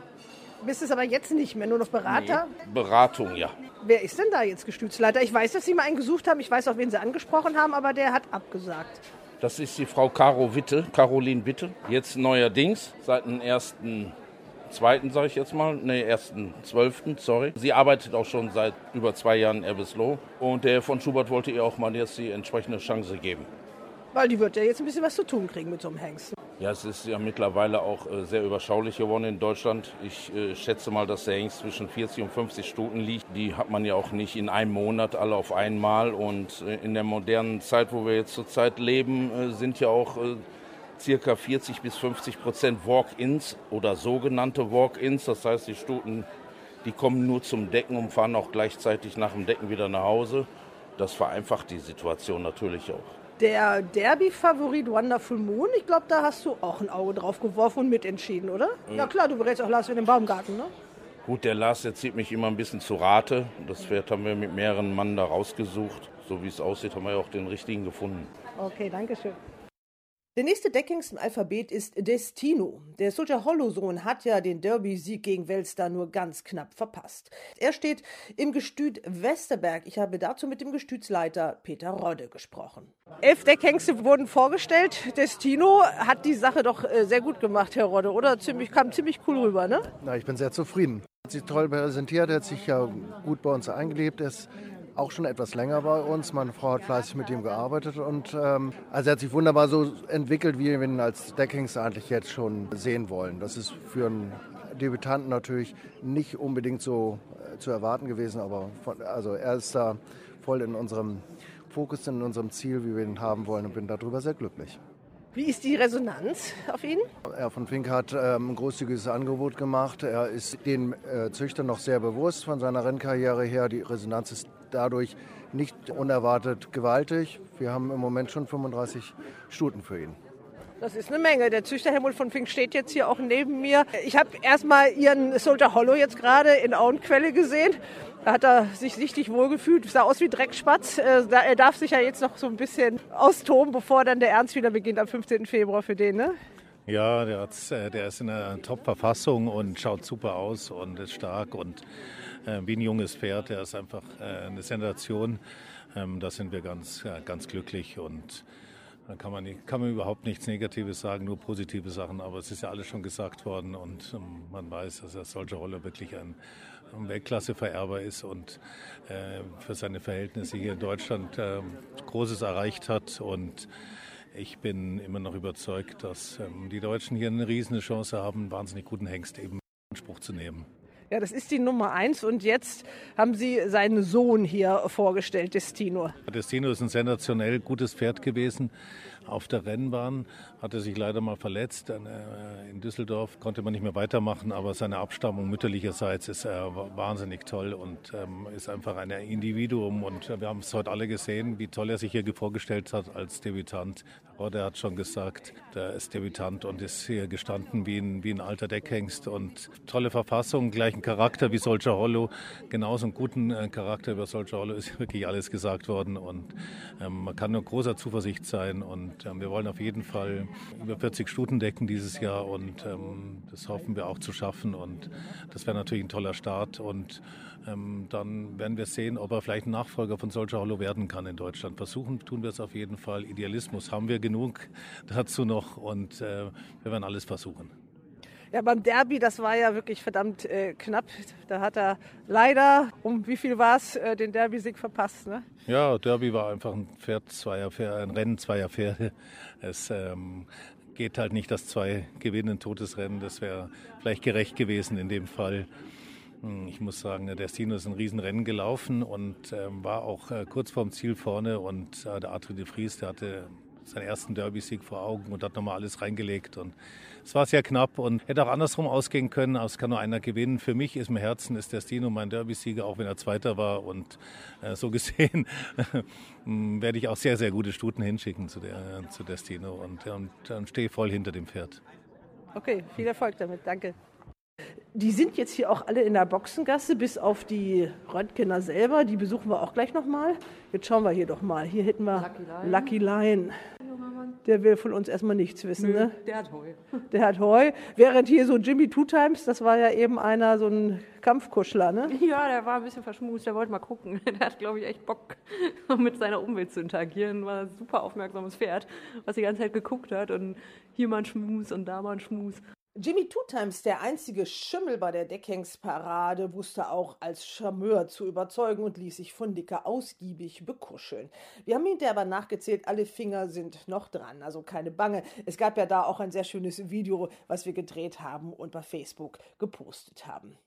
Bist es aber jetzt nicht mehr, nur noch Berater? Nee. Beratung, ja. Wer ist denn da jetzt Gestützleiter? Ich weiß, dass Sie mal einen gesucht haben. Ich weiß auch, wen Sie angesprochen haben, aber der hat abgesagt. Das ist die Frau Caro Witte, Caroline Witte. Jetzt neuerdings, seit dem ersten zweiten, sage ich jetzt mal, nee, ersten zwölften, sorry. Sie arbeitet auch schon seit über zwei Jahren in Ebbesloh und der von Schubert wollte ihr auch mal jetzt die entsprechende Chance geben. Weil die wird ja jetzt ein bisschen was zu tun kriegen mit so einem Hengst. Ja, es ist ja mittlerweile auch äh, sehr überschaulich geworden in Deutschland. Ich äh, schätze mal, dass der Hengst zwischen 40 und 50 Stuten liegt. Die hat man ja auch nicht in einem Monat alle auf einmal. Und äh, in der modernen Zeit, wo wir jetzt zurzeit leben, äh, sind ja auch circa 40 bis 50 Prozent Walk-ins oder sogenannte Walk-ins. Das heißt, die Stuten, die kommen nur zum Decken und fahren auch gleichzeitig nach dem Decken wieder nach Hause. Das vereinfacht die Situation natürlich auch. Der Derby-Favorit Wonderful Moon, ich glaube, da hast du auch ein Auge drauf geworfen und mitentschieden, oder? Mhm. Ja klar, du berätst auch Lars in den Baumgarten, ne? Gut, der Lars, der zieht mich immer ein bisschen zu Rate. Das Pferd haben wir mit mehreren Mann da rausgesucht. So wie es aussieht, haben wir ja auch den richtigen gefunden. Okay, danke schön. Der nächste Deckhengst im Alphabet ist Destino. Der Soldier Hollow-Sohn hat ja den Derby-Sieg gegen Welster nur ganz knapp verpasst. Er steht im Gestüt Westerberg. Ich habe dazu mit dem Gestütsleiter Peter Rodde gesprochen. Elf Deckhengste wurden vorgestellt. Destino hat die Sache doch äh, sehr gut gemacht, Herr Rodde, oder? Ziemlich, kam ziemlich cool rüber, ne? Na, ich bin sehr zufrieden. Hat sich toll präsentiert, hat sich ja gut bei uns eingelebt. Er ist auch schon etwas länger bei uns. Meine Frau hat fleißig mit ihm gearbeitet und ähm, also er hat sich wunderbar so entwickelt, wie wir ihn als Deckhengst eigentlich jetzt schon sehen wollen. Das ist für einen Debütanten natürlich nicht unbedingt so äh, zu erwarten gewesen, aber von, also er ist da voll in unserem Fokus, in unserem Ziel, wie wir ihn haben wollen und bin darüber sehr glücklich. Wie ist die Resonanz auf ihn? Herr von Fink hat ähm, ein großzügiges Angebot gemacht. Er ist den äh, Züchtern noch sehr bewusst von seiner Rennkarriere her. Die Resonanz ist dadurch nicht unerwartet gewaltig. Wir haben im Moment schon 35 Stuten für ihn. Das ist eine Menge. Der Züchter Helmut von Fink steht jetzt hier auch neben mir. Ich habe erstmal Ihren Soldier Hollow jetzt gerade in Auenquelle gesehen. Da hat er sich richtig wohlgefühlt. Sah aus wie Dreckspatz. Äh, Er darf sich ja jetzt noch so ein bisschen austoben, bevor dann der Ernst wieder beginnt am 15. Februar für den, ne? Ja, der, hat's, äh, der ist in einer Top-Verfassung und schaut super aus und ist stark und wie ein junges Pferd. Der ist einfach äh, eine Sensation. Ähm, da sind wir ganz, ja, ganz glücklich und da kann man, kann man überhaupt nichts Negatives sagen, nur positive Sachen. Aber es ist ja alles schon gesagt worden und ähm, man weiß, dass er solche Rolle wirklich ein, ein Weltklasse-Vererber ist und äh, für seine Verhältnisse hier in Deutschland äh, Großes erreicht hat und ich bin immer noch überzeugt, dass ähm, die Deutschen hier eine riesige Chance haben, wahnsinnig guten Hengst eben in Anspruch zu nehmen. Ja, das ist die Nummer eins. Und jetzt haben Sie seinen Sohn hier vorgestellt, Destino. Destino ist ein sensationell gutes Pferd gewesen. Auf der Rennbahn hat er sich leider mal verletzt. äh, In Düsseldorf konnte man nicht mehr weitermachen, aber seine Abstammung mütterlicherseits ist äh, wahnsinnig toll und ähm, ist einfach ein Individuum. Und wir haben es heute alle gesehen, wie toll er sich hier vorgestellt hat als Debütant. Der hat schon gesagt, der ist Debütant und ist hier gestanden wie ein, wie ein alter Deckhengst und tolle Verfassung, gleichen Charakter wie Soldier Hollow. Genauso einen guten äh, Charakter über Soldier Hollow ist wirklich alles gesagt worden und ähm, man kann nur großer Zuversicht sein und ähm, wir wollen auf jeden Fall über 40 Stuten decken dieses Jahr und ähm, das hoffen wir auch zu schaffen und das wäre natürlich ein toller Start und ähm, dann werden wir sehen, ob er vielleicht ein Nachfolger von Soldier Hollow werden kann in Deutschland. Versuchen tun wir es auf jeden Fall. Idealismus haben wir genug dazu noch und äh, wir werden alles versuchen. Ja, beim Derby, das war ja wirklich verdammt äh, knapp. Da hat er leider, um wie viel war es, äh, den Derby-Sieg verpasst. Ne? Ja, Derby war einfach ein Pferd zweier Pferde, ein Rennen zweier Pferde. Es ähm, geht halt nicht, dass zwei gewinnen ein totes Rennen. Das wäre vielleicht gerecht gewesen in dem Fall. Hm, Ich muss sagen, der Destino ist ein Riesenrennen gelaufen und ähm, war auch äh, kurz vorm Ziel vorne. Und äh, der Adri de Vries, der hatte seinen ersten Derby-Sieg vor Augen und hat nochmal alles reingelegt. Und es war sehr knapp und hätte auch andersrum ausgehen können, aber es kann nur einer gewinnen. Für mich ist im Herzen ist Destino mein Derby-Sieger, auch wenn er Zweiter war. Und äh, so gesehen hm, werde ich auch sehr, sehr gute Stuten hinschicken zu, der, zu Destino und, und dann stehe voll hinter dem Pferd. Okay, viel Erfolg damit, danke. Die sind jetzt hier auch alle in der Boxengasse, bis auf die Röntgener selber. Die besuchen wir auch gleich nochmal. Jetzt schauen wir hier doch mal. Hier hätten wir Lucky Lion. Lucky Lion. Der will von uns erstmal nichts wissen, Nö, ne? Der hat Heu. Der hat Heu. Während hier so Jimmy Two Times, das war ja eben einer, so ein Kampfkuschler, ne? Ja, der war ein bisschen verschmust, der wollte mal gucken. Der hat, glaube ich, echt Bock, mit seiner Umwelt zu interagieren. War ein super aufmerksames Pferd, was die ganze Zeit geguckt hat. Und hier mal ein Schmus und da mal ein Schmus. Jimmy Two Times, der einzige Schimmel bei der Deckhengsparade, wusste auch als Charmeur zu überzeugen und ließ sich von Dicker ausgiebig bekuscheln. Wir haben hinterher aber nachgezählt, alle Finger sind noch dran, also keine Bange. Es gab ja da auch ein sehr schönes Video, was wir gedreht haben und bei Facebook gepostet haben.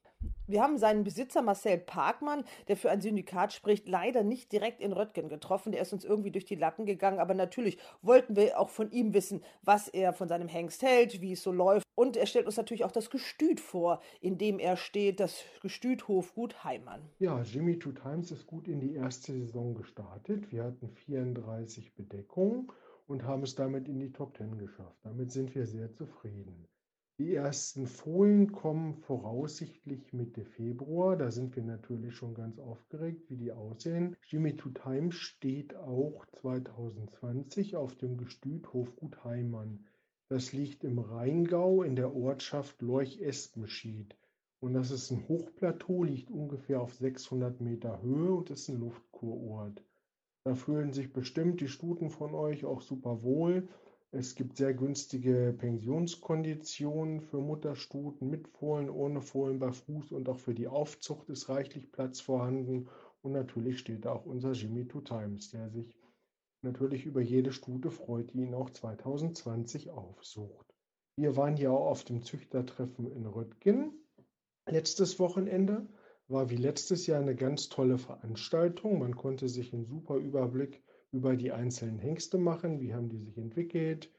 Wir haben seinen Besitzer Marcel Parkmann, der für ein Syndikat spricht, leider nicht direkt in Röttgen getroffen. Der ist uns irgendwie durch die Latten gegangen. Aber natürlich wollten wir auch von ihm wissen, was er von seinem Hengst hält, wie es so läuft. Und er stellt uns natürlich auch das Gestüt vor, in dem er steht, das Gestüt Hofgut Heimann. Ja, Jimmy Two Times ist gut in die erste Saison gestartet. Wir hatten 34 Bedeckungen und haben es damit in die Top 10 geschafft. Damit sind wir sehr zufrieden. Die ersten Fohlen kommen voraussichtlich Mitte Februar. Da sind wir natürlich schon ganz aufgeregt, wie die aussehen. Jimmy Two Times steht auch 2020 auf dem Gestüt Hofgut Heimann. Das liegt im Rheingau in der Ortschaft Lorch-Espenschied. Und das ist ein Hochplateau, liegt ungefähr auf 600 Meter Höhe und ist ein Luftkurort. Da fühlen sich bestimmt die Stuten von euch auch super wohl. Es gibt sehr günstige Pensionskonditionen für Mutterstuten mit Fohlen, ohne Fohlen bei Fuß und auch für die Aufzucht ist reichlich Platz vorhanden. Und natürlich steht da auch unser Jimmy Two Times, der sich natürlich über jede Stute freut, die ihn auch 2020 aufsucht. Wir waren ja auch auf dem Züchtertreffen in Röttgen letztes Wochenende. War wie letztes Jahr eine ganz tolle Veranstaltung. Man konnte sich einen super Überblick über die einzelnen Hengste machen. Wie haben die sich entwickelt?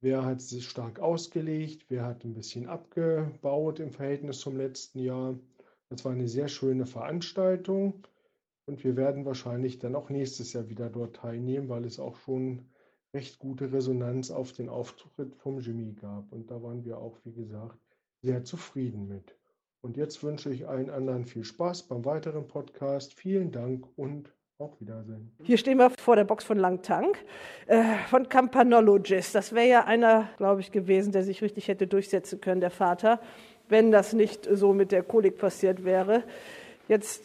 Wer hat sich stark ausgelegt? Wer hat ein bisschen abgebaut im Verhältnis zum letzten Jahr? Das war eine sehr schöne Veranstaltung und wir werden wahrscheinlich dann auch nächstes Jahr wieder dort teilnehmen, weil es auch schon recht gute Resonanz auf den Auftritt vom Jimmy gab. Und da waren wir auch, wie gesagt, sehr zufrieden mit. Und jetzt wünsche ich allen anderen viel Spaß beim weiteren Podcast. Vielen Dank und auf Wiedersehen. Hier stehen wir vor der Box von Langtank, äh, von Campanologist. Das wäre ja einer, glaube ich, gewesen, der sich richtig hätte durchsetzen können, der Vater, wenn das nicht so mit der Kolik passiert wäre. Jetzt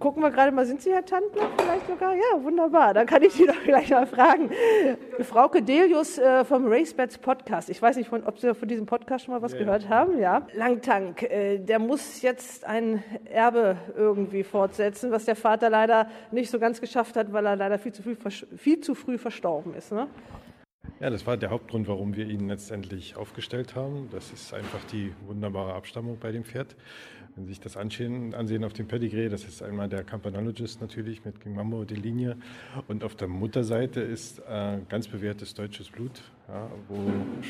gucken wir gerade mal, sind Sie Herr Tandler vielleicht sogar? Ja, wunderbar. Dann kann ich Sie doch gleich mal fragen. Frau Kedelius äh, vom Racebets Podcast. Ich weiß nicht, ob Sie von diesem Podcast schon mal was yeah. gehört haben. Ja. Langtank, äh, der muss jetzt ein Erbe irgendwie fortsetzen, was der Vater leider nicht so ganz geschafft hat, weil er leider viel zu früh, viel zu früh verstorben ist. Ne? Ja, das war der Hauptgrund, warum wir ihn letztendlich aufgestellt haben. Das ist einfach die wunderbare Abstammung bei dem Pferd. Wenn Sie sich das ansehen, ansehen auf dem Pedigree, das ist einmal der Campanologist natürlich mit King Mambo die Linie. Und auf der Mutterseite ist äh, ganz bewährtes deutsches Blut, ja, wo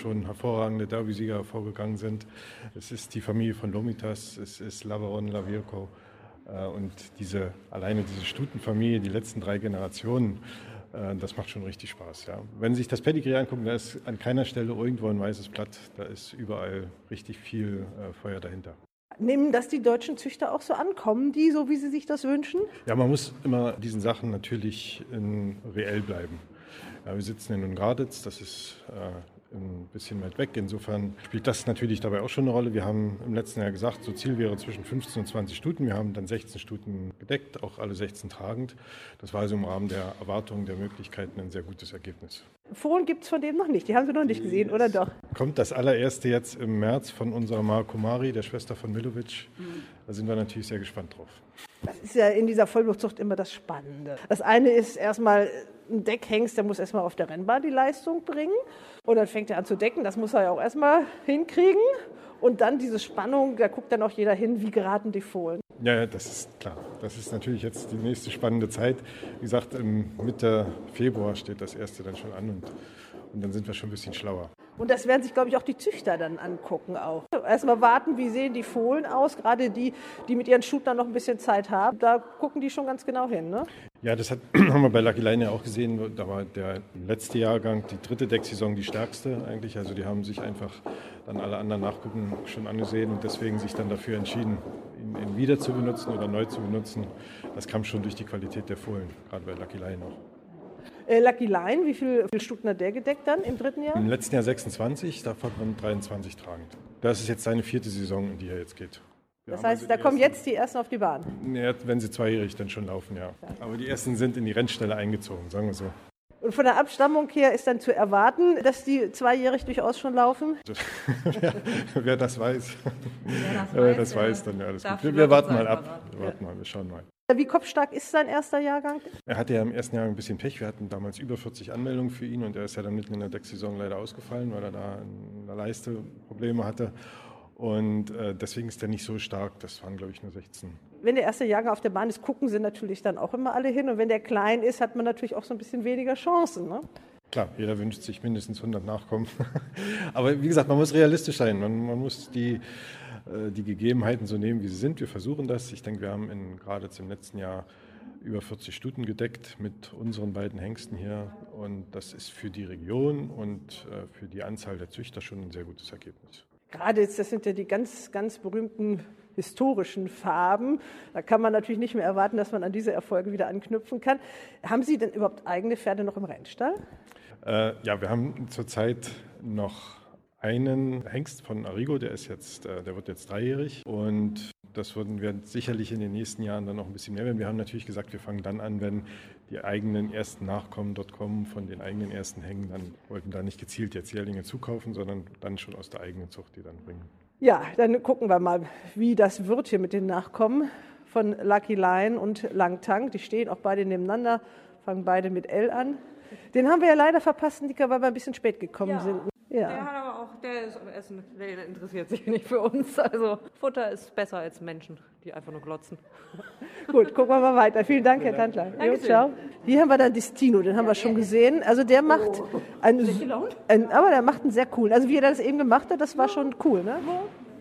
schon hervorragende Derby-Sieger hervorgegangen sind. Es ist die Familie von Lomitas, es ist Lavaron, Lavirco. Äh, und diese, alleine diese Stutenfamilie, die letzten drei Generationen, das macht schon richtig Spaß. Ja. Wenn Sie sich das Pedigree angucken, da ist an keiner Stelle irgendwo ein weißes Blatt. Da ist überall richtig viel äh, Feuer dahinter. Nehmen das die deutschen Züchter auch so an? Kommen die so, wie sie sich das wünschen? Ja, man muss immer diesen Sachen natürlich in, reell bleiben. Ja, wir sitzen in Ungraditz, das ist äh, ein bisschen weit weg. Insofern spielt das natürlich dabei auch schon eine Rolle. Wir haben im letzten Jahr gesagt, so Ziel wäre zwischen 15 und 20 Stuten. Wir haben dann 16 Stuten gedeckt, auch alle 16 tragend. Das war also im Rahmen der Erwartungen, der Möglichkeiten ein sehr gutes Ergebnis. Fohlen gibt es von dem noch nicht. Die haben Sie noch nicht gesehen, oder doch? Kommt das allererste jetzt im März von unserer Marco Mari, der Schwester von Milovic. Mhm. Da sind wir natürlich sehr gespannt drauf. Das ist ja in dieser Vollblutzucht immer das Spannende. Das eine ist erstmal ein Deckhengst, der muss erstmal auf der Rennbahn die Leistung bringen. Und dann fängt er an zu decken. Das muss er ja auch erstmal hinkriegen. Und dann diese Spannung, da guckt dann auch jeder hin, wie geraten die Fohlen. Ja, das ist klar. Das ist natürlich jetzt die nächste spannende Zeit. Wie gesagt, Mitte Februar steht das erste dann schon an und, und dann sind wir schon ein bisschen schlauer. Und das werden sich, glaube ich, auch die Züchter dann angucken auch. Erstmal warten, wie sehen die Fohlen aus, gerade die, die mit ihren Schutern noch ein bisschen Zeit haben. Da gucken die schon ganz genau hin. Ne? Ja, das hat, haben wir bei Lucky Line ja auch gesehen. Da war der letzte Jahrgang, die dritte Decksaison, die stärkste eigentlich. Also die haben sich einfach dann alle anderen Nachgucken schon angesehen und deswegen sich dann dafür entschieden, ihn, ihn wieder zu benutzen oder neu zu benutzen. Das kam schon durch die Qualität der Fohlen, gerade bei Lucky Line auch. Äh, Lucky Line, wie viele viel Stuten hat der gedeckt dann im dritten Jahr? Im letzten Jahr 26, davon 23 tragend. Das ist jetzt seine vierte Saison, in die er jetzt geht. Wir das heißt, also da kommen jetzt die ersten auf die Bahn? Ja, wenn sie zweijährig dann schon laufen, ja. Aber die ersten sind in die Rennstelle eingezogen, sagen wir so. Und von der Abstammung her ist dann zu erwarten, dass die zweijährig durchaus schon laufen? wer, wer, das weiß, wer das weiß, das weiß dann ja alles gut. Wir, wir warten mal ab. Wir warten mal, wir schauen mal. Wie kopfstark ist sein erster Jahrgang? Er hatte ja im ersten Jahr ein bisschen Pech. Wir hatten damals über 40 Anmeldungen für ihn und er ist ja dann mitten in der Decksaison leider ausgefallen, weil er da in der Leiste Probleme hatte. Und äh, deswegen ist der nicht so stark. Das waren, glaube ich, nur 16. Wenn der erste Jahrgang auf der Bahn ist, gucken sie natürlich dann auch immer alle hin. Und wenn der klein ist, hat man natürlich auch so ein bisschen weniger Chancen. Ne? Klar, jeder wünscht sich mindestens 100 Nachkommen. Aber wie gesagt, man muss realistisch sein. Man, man muss die, äh, die Gegebenheiten so nehmen, wie sie sind. Wir versuchen das. Ich denke, wir haben in, gerade im letzten Jahr über 40 Stuten gedeckt mit unseren beiden Hengsten hier. Und das ist für die Region und äh, für die Anzahl der Züchter schon ein sehr gutes Ergebnis. Gerade jetzt, das sind ja die ganz, ganz berühmten historischen Farben. Da kann man natürlich nicht mehr erwarten, dass man an diese Erfolge wieder anknüpfen kann. Haben Sie denn überhaupt eigene Pferde noch im Rennstall? Äh, ja, wir haben zurzeit noch einen Hengst von Arrigo, der ist jetzt, äh, der wird jetzt dreijährig und das würden wir sicherlich in den nächsten Jahren dann noch ein bisschen mehr werden. Wir haben natürlich gesagt, wir fangen dann an, wenn die eigenen ersten Nachkommen dort kommen, von den eigenen ersten Hängen, dann wollten da nicht gezielt jetzt Jährlinge zukaufen, sondern dann schon aus der eigenen Zucht die dann bringen. Ja, dann gucken wir mal, wie das wird hier mit den Nachkommen von Lucky Lion und Langtang. Die stehen auch beide nebeneinander, fangen beide mit L an. Den haben wir ja leider verpasst, Nika, weil wir ein bisschen spät gekommen Ja. sind. Ja. Der hat aber auch, der ist Essen, der interessiert sich nicht für uns. Also Futter ist besser als Menschen, die einfach nur glotzen. Gut, gucken wir mal weiter. Vielen Dank, Herr Tandler. Jo, ciao. Hier haben wir dann Destino, den haben wir schon gesehen. Also der macht einen, einen, aber der macht einen sehr coolen. Also wie er das eben gemacht hat, das war schon cool, ne?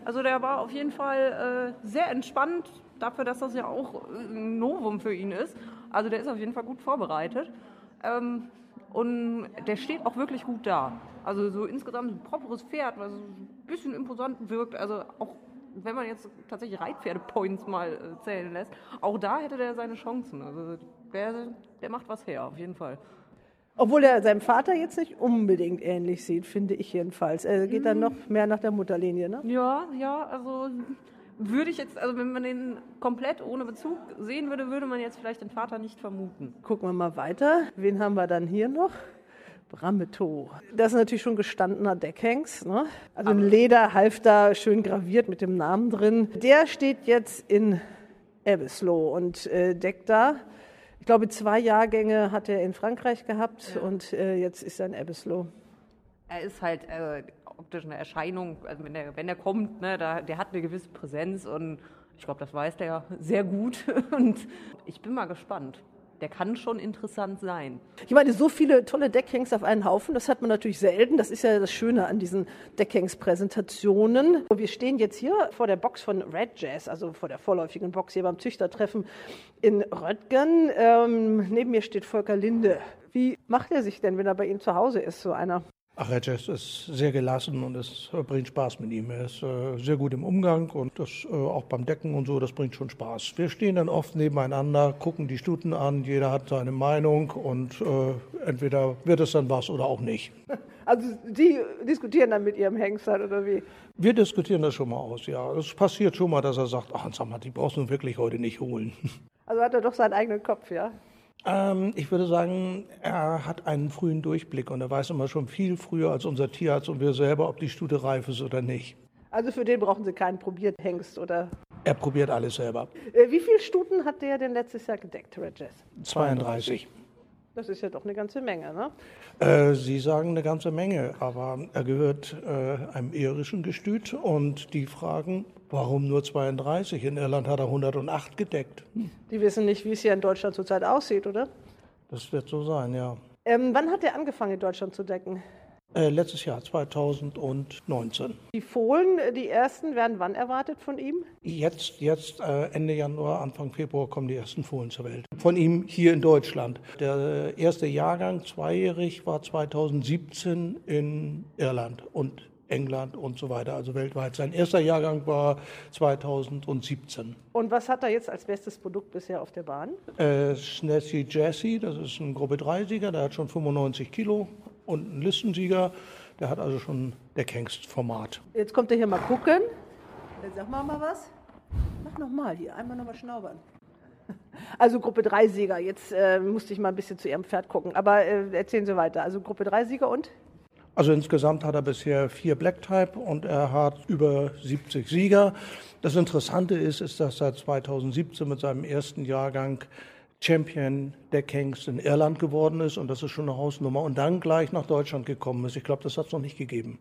Also der war auf jeden Fall äh, sehr entspannt, dafür, dass das ja auch ein Novum für ihn ist. Also der ist auf jeden Fall gut vorbereitet. Ähm, und der steht auch wirklich gut da. Also so insgesamt ein properes Pferd, was ein bisschen imposant wirkt. Also auch wenn man jetzt tatsächlich Reitpferde-Points mal äh, zählen lässt, auch da hätte der seine Chancen. Also der, der macht was her, auf jeden Fall. Obwohl er seinem Vater jetzt nicht unbedingt ähnlich sieht, finde ich jedenfalls. Er geht dann noch mehr nach der Mutterlinie, ne? Ja, ja, also würde ich jetzt, also wenn man den komplett ohne Bezug sehen würde, würde man jetzt vielleicht den Vater nicht vermuten. Gucken wir mal weiter. Wen haben wir dann hier noch? Brameto. Das ist natürlich schon gestandener Deckhengst. Ne? Also ein Lederhalfter, schön graviert mit dem Namen drin. Der steht jetzt in Ebbeslow und äh, deckt da. Ich glaube, zwei Jahrgänge hat er in Frankreich gehabt und äh, jetzt ist er in Ebbeslow. Er ist halt äh, optisch eine Erscheinung, also wenn er wenn er kommt, ne, da, der hat eine gewisse Präsenz und ich glaube, das weiß der sehr gut. Und ich bin mal gespannt. Der kann schon interessant sein. Ich meine, so viele tolle Deckhengst auf einen Haufen, das hat man natürlich selten. Das ist ja das Schöne an diesen Deckhengst-Präsentationen. Wir stehen jetzt hier vor der Box von Red Jazz, also vor der vorläufigen Box hier beim Züchtertreffen in Röttgen. Ähm, neben mir steht Volker Linde. Wie macht er sich denn, wenn er bei Ihnen zu Hause ist, so einer? Ach, Herr Jess ist sehr gelassen und es bringt Spaß mit ihm. Er ist äh, sehr gut im Umgang und das äh, auch beim Decken und so, das bringt schon Spaß. Wir stehen dann oft nebeneinander, gucken die Stuten an, jeder hat seine Meinung und äh, entweder wird es dann was oder auch nicht. Also Sie diskutieren dann mit Ihrem Hengst halt, oder wie? Wir diskutieren das schon mal aus, ja. Es passiert schon mal, dass er sagt, ach, sag mal, die brauchst du wirklich heute nicht holen. Also hat er doch seinen eigenen Kopf, ja? Ähm, ich würde sagen, er hat einen frühen Durchblick und er weiß immer schon viel früher als unser Tierarzt und wir selber, ob die Stute reif ist oder nicht. Also für den brauchen Sie keinen Probierhengst, oder? Er probiert alles selber. Äh, wie viele Stuten hat der denn letztes Jahr gedeckt, Jazz? 32. Das ist ja doch eine ganze Menge, ne? Äh, Sie sagen eine ganze Menge, aber er gehört äh, einem irischen Gestüt und die fragen, warum nur 32? In Irland hat er 108 gedeckt. Hm, Die wissen nicht, wie es hier in Deutschland zurzeit aussieht, oder? Das wird so sein, ja. Ähm, wann hat er angefangen, in Deutschland zu decken? Äh, letztes Jahr, 2019. Die Fohlen, äh, die ersten, werden wann erwartet von ihm? Jetzt, jetzt äh, Ende Januar, Anfang Februar kommen die ersten Fohlen zur Welt. Von ihm hier in Deutschland. Der erste Jahrgang, zweijährig, war 2017 in Irland und England und so weiter, also weltweit. Sein erster Jahrgang war 2017. Und was hat er jetzt als bestes Produkt bisher auf der Bahn? Äh, Snazzy Jazzy, das ist ein Gruppe 3-Sieger, der hat schon 95 Kilo und ein Listensieger, der hat also schon Deckhengst-Format. Jetzt kommt er hier mal gucken. Dann sag mal mal was. Mach noch mal hier, einmal noch mal schnaubern. Also Gruppe 3 Sieger. Jetzt äh, musste ich mal ein bisschen zu Ihrem Pferd gucken. Aber äh, erzählen Sie weiter. Also Gruppe 3 Sieger und? Also insgesamt hat er bisher vier Black Type und er hat über 70 Sieger. Das Interessante ist, ist, dass er 2017 mit seinem ersten Jahrgang Champion der Kings in Irland geworden ist und das ist schon eine Hausnummer und dann gleich nach Deutschland gekommen ist. Ich glaube, das hat es noch nicht gegeben.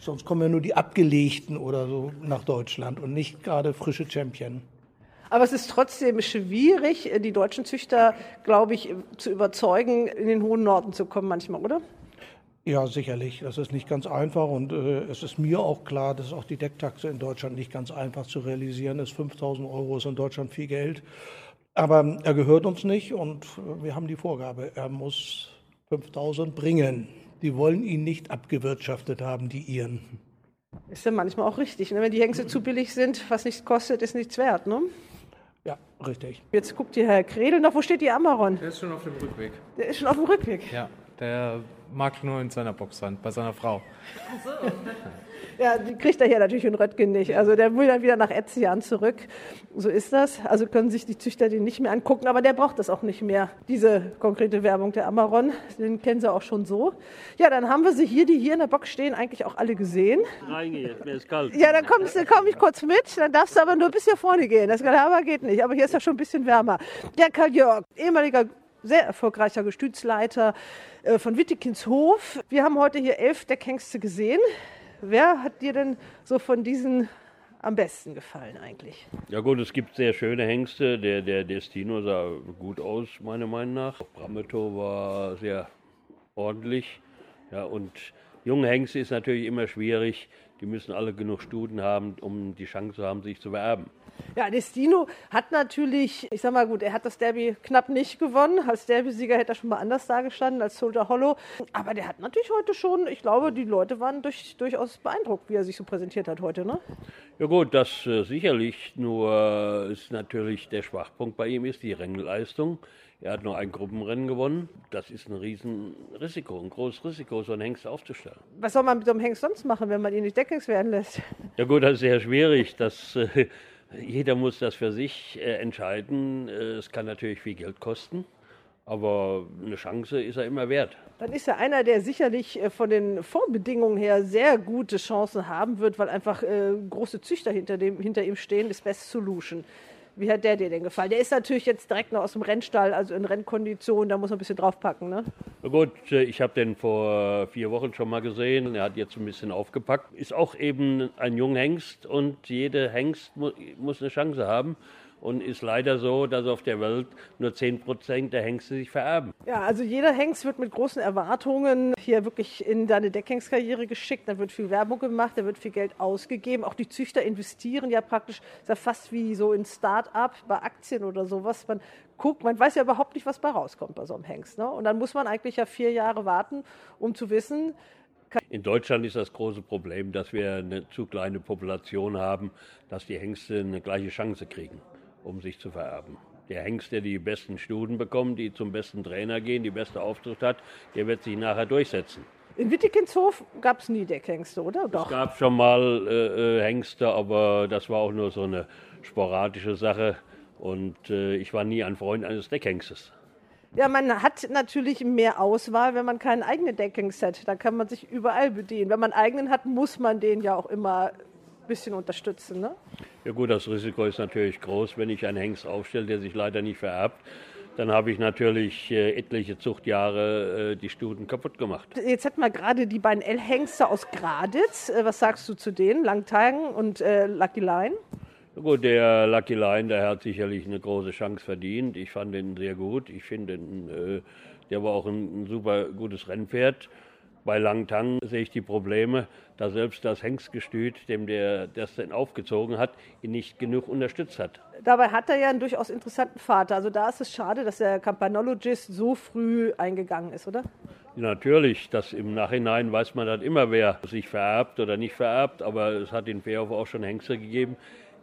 Sonst kommen ja nur die Abgelegten oder so nach Deutschland und nicht gerade frische Champion. Aber es ist trotzdem schwierig, die deutschen Züchter, glaube ich, zu überzeugen, in den hohen Norden zu kommen manchmal, oder? Ja, sicherlich. Das ist nicht ganz einfach und äh, es ist mir auch klar, dass auch die Decktaxe in Deutschland nicht ganz einfach zu realisieren ist. 5000 Euro ist in Deutschland viel Geld. Aber er gehört uns nicht und wir haben die Vorgabe, er muss 5000 bringen. Die wollen ihn nicht abgewirtschaftet haben, die Iren. Ist ja manchmal auch richtig. Ne? Wenn die Hengste zu billig sind, was nichts kostet, ist nichts wert. Ne? Ja, richtig. Jetzt guckt hier Herr Kredel noch. Wo steht die Amaron? Der ist schon auf dem Rückweg. Der ist schon auf dem Rückweg. Ja, der mag nur in seiner Boxwand, bei seiner Frau. Ach so. Ja, die kriegt er hier natürlich in Röttgen nicht. Also der will dann wieder nach Etzian zurück. So ist das. Also können sich die Züchter den nicht mehr angucken, aber der braucht das auch nicht mehr, diese konkrete Werbung der Amaron. Den kennen sie auch schon so. Ja, dann haben wir sie hier, die hier in der Box stehen, eigentlich auch alle gesehen. Reingehen, mir ist kalt. Ja, dann kommst du, komm ich kurz mit, dann darfst du aber nur bis hier vorne gehen. Das aber geht nicht, aber hier ist ja schon ein bisschen wärmer. Ja, Karl-Jörg, ehemaliger sehr erfolgreicher Gestütsleiter äh, von Wittekinshof. Wir haben heute hier elf Deckhengste gesehen. Wer hat dir denn so von diesen am besten gefallen eigentlich? Ja gut, es gibt sehr schöne Hengste. Der, der Destino sah gut aus, meiner Meinung nach. Brameto war sehr ordentlich. Ja, und junge Hengste ist natürlich immer schwierig. Die müssen alle genug Studen haben, um die Chance zu haben, sich zu beerben. Ja, Destino hat natürlich, ich sag mal gut, er hat das Derby knapp nicht gewonnen. Als Derby-Sieger hätte er schon mal anders dagestanden als Soldier Hollow. Aber der hat natürlich heute schon, ich glaube, die Leute waren durch, durchaus beeindruckt, wie er sich so präsentiert hat heute, ne? Ja gut, das äh, sicherlich. Nur ist natürlich der Schwachpunkt bei ihm ist die Rennleistung. Er hat nur ein Gruppenrennen gewonnen. Das ist ein Riesenrisiko, ein großes Risiko, so einen Hengst aufzustellen. Was soll man mit so einem Hengst sonst machen, wenn man ihn nicht deckings werden lässt? Ja gut, das ist sehr schwierig. Das, äh, jeder muss das für sich äh, entscheiden. Äh, es kann natürlich viel Geld kosten. Aber eine Chance ist er immer wert. Dann ist er einer, der sicherlich äh, von den Vorbedingungen her sehr gute Chancen haben wird, weil einfach äh, große Züchter hinter, dem, hinter ihm stehen, das Best Solution. Wie hat der dir denn gefallen? Der ist natürlich jetzt direkt noch aus dem Rennstall, also in Rennkondition, da muss man ein bisschen draufpacken, ne? Na gut, äh, ich habe den vor vier Wochen schon mal gesehen. Er hat jetzt ein bisschen aufgepackt. Ist auch eben ein Junghengst und jeder Hengst mu muss eine Chance haben und ist leider so, dass auf der Welt nur 10% der Hengste sich vererben. Ja, also jeder Hengst wird mit großen Erwartungen hier wirklich in seine Deckhengstkarriere geschickt. Da wird viel Werbung gemacht, da wird viel Geld ausgegeben. Auch die Züchter investieren ja praktisch, ist ja fast wie so in Start-up bei Aktien oder sowas. Man guckt, man weiß ja überhaupt nicht, was bei rauskommt bei so einem Hengst. Ne? Und dann muss man eigentlich ja vier Jahre warten, um zu wissen, in Deutschland ist das große Problem, dass wir eine zu kleine Population haben, dass die Hengste eine gleiche Chance kriegen um sich zu vererben. Der Hengst, der die besten Studen bekommt, die zum besten Trainer gehen, die beste Auftritt hat, der wird sich nachher durchsetzen. In Wittikinshof gab es nie Deckhengste, oder? Doch. Es gab schon mal äh, äh, Hengste, aber das war auch nur so eine sporadische Sache. Und äh, ich war nie ein Freund eines Deckhengstes. Ja, man hat natürlich mehr Auswahl, wenn man keinen eigenen Deckhengst hat. Da kann man sich überall bedienen. Wenn man einen eigenen hat, muss man den ja auch immer ein bisschen unterstützen. Ne? Ja gut, das Risiko ist natürlich groß, wenn ich einen Hengst aufstelle, der sich leider nicht vererbt. Dann habe ich natürlich äh, etliche Zuchtjahre äh, die Stuten kaputt gemacht. Jetzt hätten wir gerade die beiden L-Hengste aus Graditz. Äh, was sagst du zu denen, Langtagen und äh, Lucky Line? Ja gut, der Lucky Line, der hat sicherlich eine große Chance verdient. Ich fand den sehr gut. Ich finde, äh, der war auch ein, ein super gutes Rennpferd. Bei Langtang sehe ich die Probleme, da selbst das Hengstgestüt, dem der das denn aufgezogen hat, ihn nicht genug unterstützt hat. Dabei hat er ja einen durchaus interessanten Vater. Also da ist es schade, dass der Campanologist so früh eingegangen ist, oder? Natürlich, das im Nachhinein weiß man dann immer, wer sich vererbt oder nicht vererbt, aber es hat in Fairhof auch schon Hengste gegeben,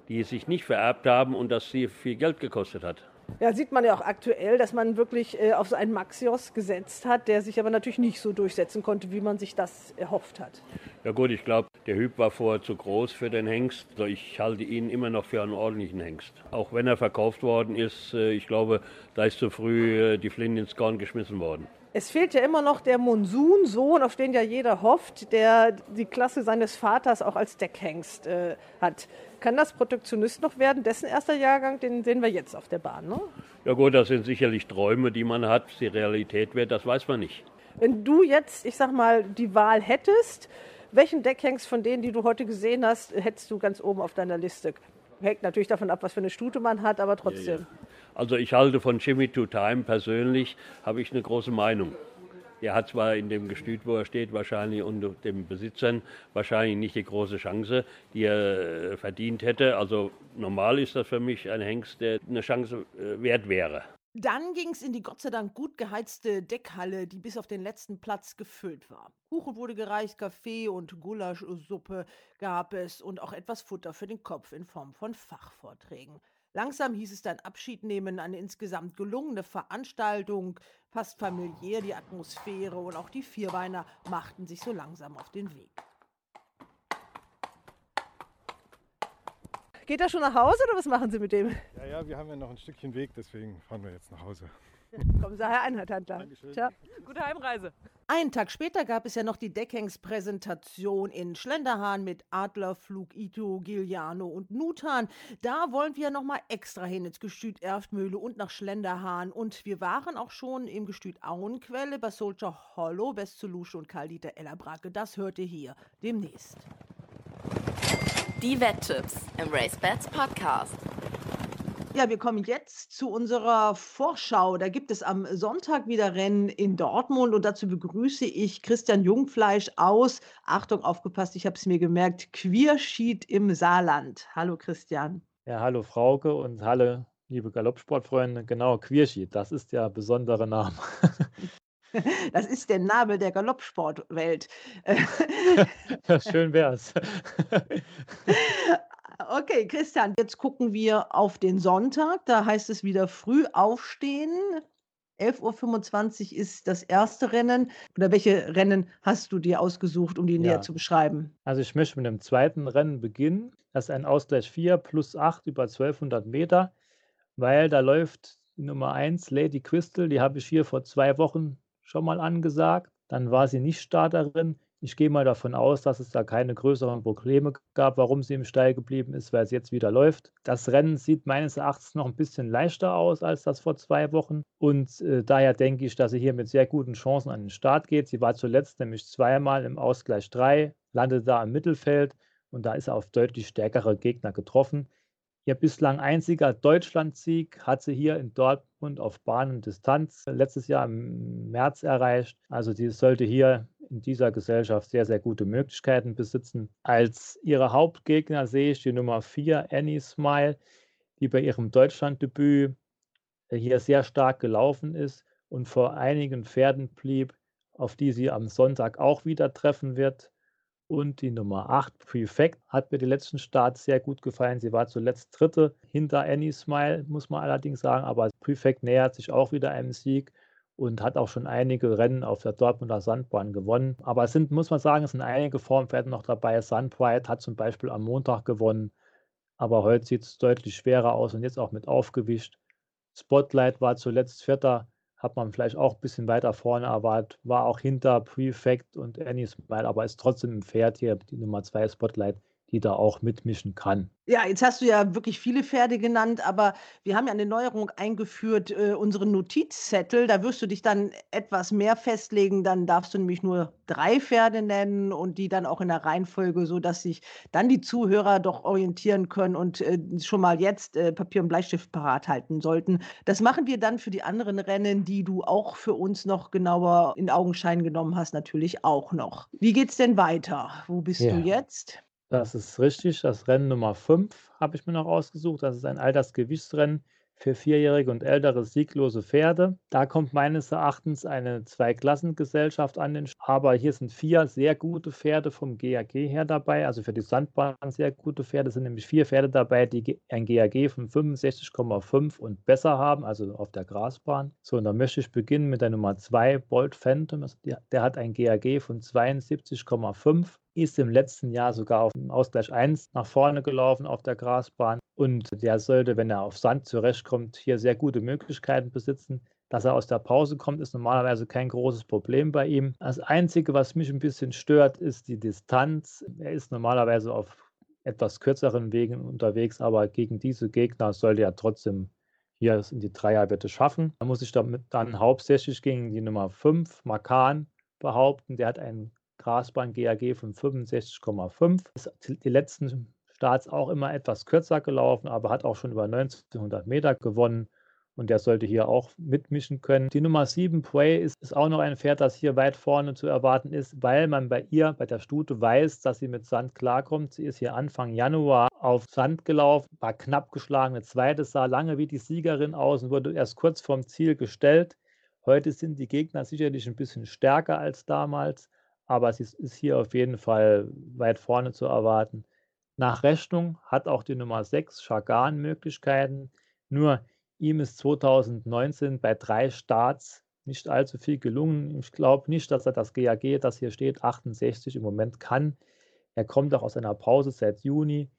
die sich nicht vererbt haben und das sie viel Geld gekostet hat. Ja, sieht man ja auch aktuell, dass man wirklich äh, auf so einen Maxios gesetzt hat, der sich aber natürlich nicht so durchsetzen konnte, wie man sich das erhofft hat. Ja gut, ich glaube, der Hüb war vorher zu groß für den Hengst. Also ich halte ihn immer noch für einen ordentlichen Hengst. Auch wenn er verkauft worden ist, äh, ich glaube, da ist zu früh äh, die Flinte ins Korn geschmissen worden. Es fehlt ja immer noch der Monsun-Sohn, auf den ja jeder hofft, der die Klasse seines Vaters auch als Deckhengst äh, hat. Kann das Protektionist noch werden? Dessen erster Jahrgang, den sehen wir jetzt auf der Bahn, ne? Ja gut, das sind sicherlich Träume, die man hat. Die Realität wird, das weiß man nicht. Wenn du jetzt, ich sag mal, die Wahl hättest, Welchen Deckhengst von denen, die du heute gesehen hast, hättest du ganz oben auf deiner Liste? Hängt natürlich davon ab, was für eine Stute man hat, aber trotzdem. Ja, ja. Also ich halte von Jimmy to Time persönlich, habe ich eine große Meinung. Er hat zwar in dem Gestüt, wo er steht, wahrscheinlich unter den Besitzern wahrscheinlich nicht die große Chance, die er äh, verdient hätte. Also normal ist das für mich ein Hengst, der eine Chance äh, wert wäre. Dann ging es in die Gott sei Dank gut geheizte Deckhalle, die bis auf den letzten Platz gefüllt war. Kuchen wurde gereicht, Kaffee und Gulaschsuppe gab es und auch etwas Futter für den Kopf in Form von Fachvorträgen. Langsam hieß es dann Abschied nehmen, eine insgesamt gelungene Veranstaltung, fast familiär die Atmosphäre und auch die Vierbeiner machten sich so langsam auf den Weg. Geht er schon nach Hause oder was machen Sie mit dem? Ja, ja, wir haben ja noch ein Stückchen Weg, deswegen fahren wir jetzt nach Hause. Kommen Sie, Herr Einheithandler. Ciao. Gute Heimreise. Einen Tag später gab es ja noch die Deckhengsspräsentation in Schlenderhahn mit Adlerflug, Ito, Giuliano und Nutan. Da wollen wir noch mal extra hin ins Gestüt Erftmühle und nach Schlenderhahn. Und wir waren auch schon im Gestüt Auenquelle bei Soldier Hollow, Westzulusche und Karl-Dieter Ellerbracke. Das hört ihr hier demnächst. Die Wetttipps im Race Bats Podcast. Ja, wir kommen jetzt zu unserer Vorschau. Da gibt es am Sonntag wieder Rennen in Dortmund und dazu begrüße ich Christian Jungfleisch aus, Achtung, aufgepasst, ich habe es mir gemerkt, Queerschied im Saarland. Hallo Christian. Ja, hallo Frauke und hallo liebe Galoppsportfreunde. Genau, Queerschied, das ist der besondere Name. Das ist der Nabel der Galoppsportwelt. ja, schön wär's. Okay, Christian, jetzt gucken wir auf den Sonntag. Da heißt es wieder früh aufstehen. 11.25 Uhr ist das erste Rennen. Oder welche Rennen hast du dir ausgesucht, um die ja. näher zu beschreiben? Also ich möchte mit dem zweiten Rennen beginnen. Das ist ein Ausgleich 4 plus 8 über 1200 Meter, weil da läuft die Nummer 1 Lady Crystal. Die habe ich hier vor zwei Wochen schon mal angesagt. Dann war sie nicht Starterin. Ich gehe mal davon aus, dass es da keine größeren Probleme gab, warum sie im Stall geblieben ist, weil es jetzt wieder läuft. Das Rennen sieht meines Erachtens noch ein bisschen leichter aus als das vor zwei Wochen. Und äh, daher denke ich, dass sie hier mit sehr guten Chancen an den Start geht. Sie war zuletzt nämlich zweimal im Ausgleich 3, landete da im Mittelfeld und da ist er auf deutlich stärkere Gegner getroffen. Ihr bislang einziger Deutschlandsieg hat sie hier in Dortmund auf Bahn und Distanz letztes Jahr im März erreicht. Also sie sollte hier in dieser Gesellschaft sehr, sehr gute Möglichkeiten besitzen. Als ihre Hauptgegner sehe ich die Nummer 4, Annie Smile, die bei ihrem Deutschlanddebüt hier sehr stark gelaufen ist und vor einigen Pferden blieb, auf die sie am Sonntag auch wieder treffen wird. Und die Nummer 8, Prefect, hat mir die letzten Starts sehr gut gefallen. Sie war zuletzt Dritte hinter Annie Smile, muss man allerdings sagen. Aber Prefect nähert sich auch wieder einem Sieg und hat auch schon einige Rennen auf der Dortmunder Sandbahn gewonnen. Aber es sind, muss man sagen, es sind einige Formpferde noch dabei. Sunbright hat zum Beispiel am Montag gewonnen. Aber heute sieht es deutlich schwerer aus und jetzt auch mit aufgewischt. Spotlight war zuletzt Vierter hat man vielleicht auch ein bisschen weiter vorne erwartet, war auch hinter Prefect und Annie Smile, aber ist trotzdem im Pferd hier, die Nummer 2 Spotlight, die da auch mitmischen kann. Ja, jetzt hast du ja wirklich viele Pferde genannt, aber wir haben ja eine Neuerung eingeführt, äh, unseren Notizzettel. Da wirst du dich dann etwas mehr festlegen. Dann darfst du nämlich nur drei Pferde nennen und die dann auch in der Reihenfolge, sodass sich dann die Zuhörer doch orientieren können und äh, schon mal jetzt äh, Papier und Bleistift parat halten sollten. Das machen wir dann für die anderen Rennen, die du auch für uns noch genauer in Augenschein genommen hast, natürlich auch noch. Wie geht's denn weiter? Wo bist ja. du jetzt? Das ist richtig. Das Rennen Nummer 5 habe ich mir noch ausgesucht. Das ist ein Altersgewichtsrennen für vierjährige und ältere sieglose Pferde. Da kommt meines Erachtens eine Zweiklassengesellschaft an den Sch aber hier sind vier sehr gute Pferde vom GAG her dabei, also für die Sandbahn sehr gute Pferde Es sind nämlich vier Pferde dabei, die ein GAG von 65,5 und besser haben, also auf der Grasbahn. So, und da möchte ich beginnen mit der Nummer 2, Bolt Phantom. Der hat ein GAG von 72,5 ist im letzten Jahr sogar auf dem Ausgleich 1 nach vorne gelaufen auf der Grasbahn und der sollte, wenn er auf Sand zurechtkommt, hier sehr gute Möglichkeiten besitzen. Dass er aus der Pause kommt, ist normalerweise kein großes Problem bei ihm. Das Einzige, was mich ein bisschen stört, ist die Distanz. Er ist normalerweise auf etwas kürzeren Wegen unterwegs, aber gegen diese Gegner sollte er trotzdem hier in die Dreierwette schaffen. Da muss ich damit dann hauptsächlich gegen die Nummer 5, Makan, behaupten. Der hat einen Grasbahn GAG von 65,5. Die letzten Starts auch immer etwas kürzer gelaufen, aber hat auch schon über 1900 Meter gewonnen und der sollte hier auch mitmischen können. Die Nummer 7 Prey ist, ist, auch noch ein Pferd, das hier weit vorne zu erwarten ist, weil man bei ihr, bei der Stute, weiß, dass sie mit Sand klarkommt. Sie ist hier Anfang Januar auf Sand gelaufen, war knapp geschlagen. Eine zweite sah lange wie die Siegerin aus und wurde erst kurz vorm Ziel gestellt. Heute sind die Gegner sicherlich ein bisschen stärker als damals, aber sie ist hier auf jeden Fall weit vorne zu erwarten. Nach Rechnung hat auch die Nummer 6 Chagan Möglichkeiten. Nur Ihm ist 2019 bei drei Starts nicht allzu viel gelungen. Ich glaube nicht, dass er das GAG, das hier steht, 68 im Moment kann. Er kommt auch aus einer Pause seit Juni,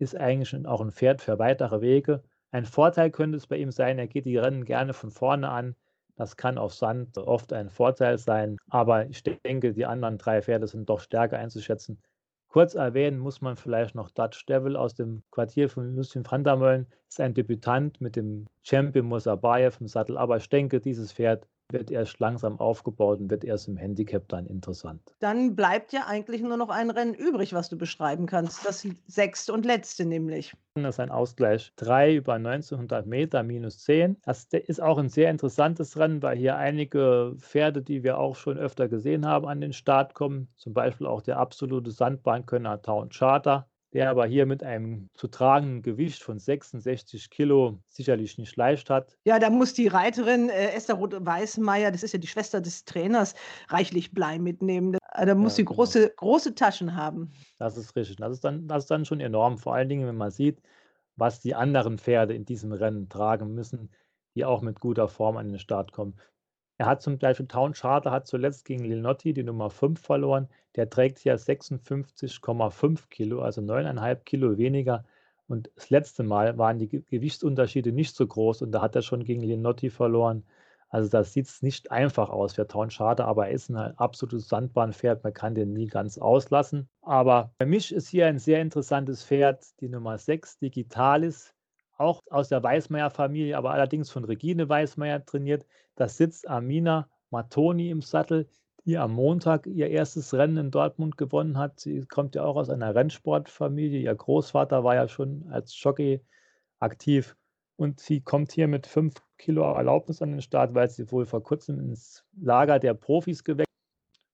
ist eigentlich auch ein Pferd für weitere Wege. Ein Vorteil könnte es bei ihm sein, er geht die Rennen gerne von vorne an. Das kann auf Sand oft ein Vorteil sein, aber ich denke, die anderen drei Pferde sind doch stärker einzuschätzen. Kurz erwähnen muss man vielleicht noch Dutch Devil aus dem Quartier von Lucien van der Meulen. Ist ein Debütant mit dem Champion Mosabayev im Sattel. Aber ich denke, dieses Pferd wird erst langsam aufgebaut und wird erst im Handicap dann interessant. Dann bleibt ja eigentlich nur noch ein Rennen übrig, was du beschreiben kannst. Das sechste und letzte nämlich. Das ist ein Ausgleich 3 über 1900 Meter minus 10. Das ist auch ein sehr interessantes Rennen, weil hier einige Pferde, die wir auch schon öfter gesehen haben, an den Start kommen. Zum Beispiel auch der absolute Sandbahnkönner Town Charter der aber hier mit einem zu tragenden Gewicht von 66 Kilo sicherlich nicht leicht hat. Ja, da muss die Reiterin äh, Esther Roth-Weißmeier, das ist ja die Schwester des Trainers, reichlich Blei mitnehmen. Da muss ja, sie genau. große, große Taschen haben. Das ist richtig. Das ist, dann, das ist dann schon enorm, vor allen Dingen, wenn man sieht, was die anderen Pferde in diesem Rennen tragen müssen, die auch mit guter Form an den Start kommen. Er hat zum Beispiel Town Charter hat zuletzt gegen Linotti die Nummer 5 verloren. Der trägt hier 56,5 Kilo, also 9,5 Kilo weniger. Und das letzte Mal waren die Gewichtsunterschiede nicht so groß und da hat er schon gegen Linotti verloren. Also das sieht nicht einfach aus für Town Charter, aber er ist ein absolutes Sandbahnpferd. Man kann den nie ganz auslassen. Aber für mich ist hier ein sehr interessantes Pferd, die Nummer 6, Digitalis auch aus der Weißmeier-Familie, aber allerdings von Regine Weißmeier trainiert. Da sitzt Amina Matoni im Sattel, die am Montag ihr erstes Rennen in Dortmund gewonnen hat. Sie kommt ja auch aus einer Rennsportfamilie. Ihr Großvater war ja schon als Jockey aktiv. Und sie kommt hier mit fünf Kilo Erlaubnis an den Start, weil sie wohl vor kurzem ins Lager der Profis gewechselt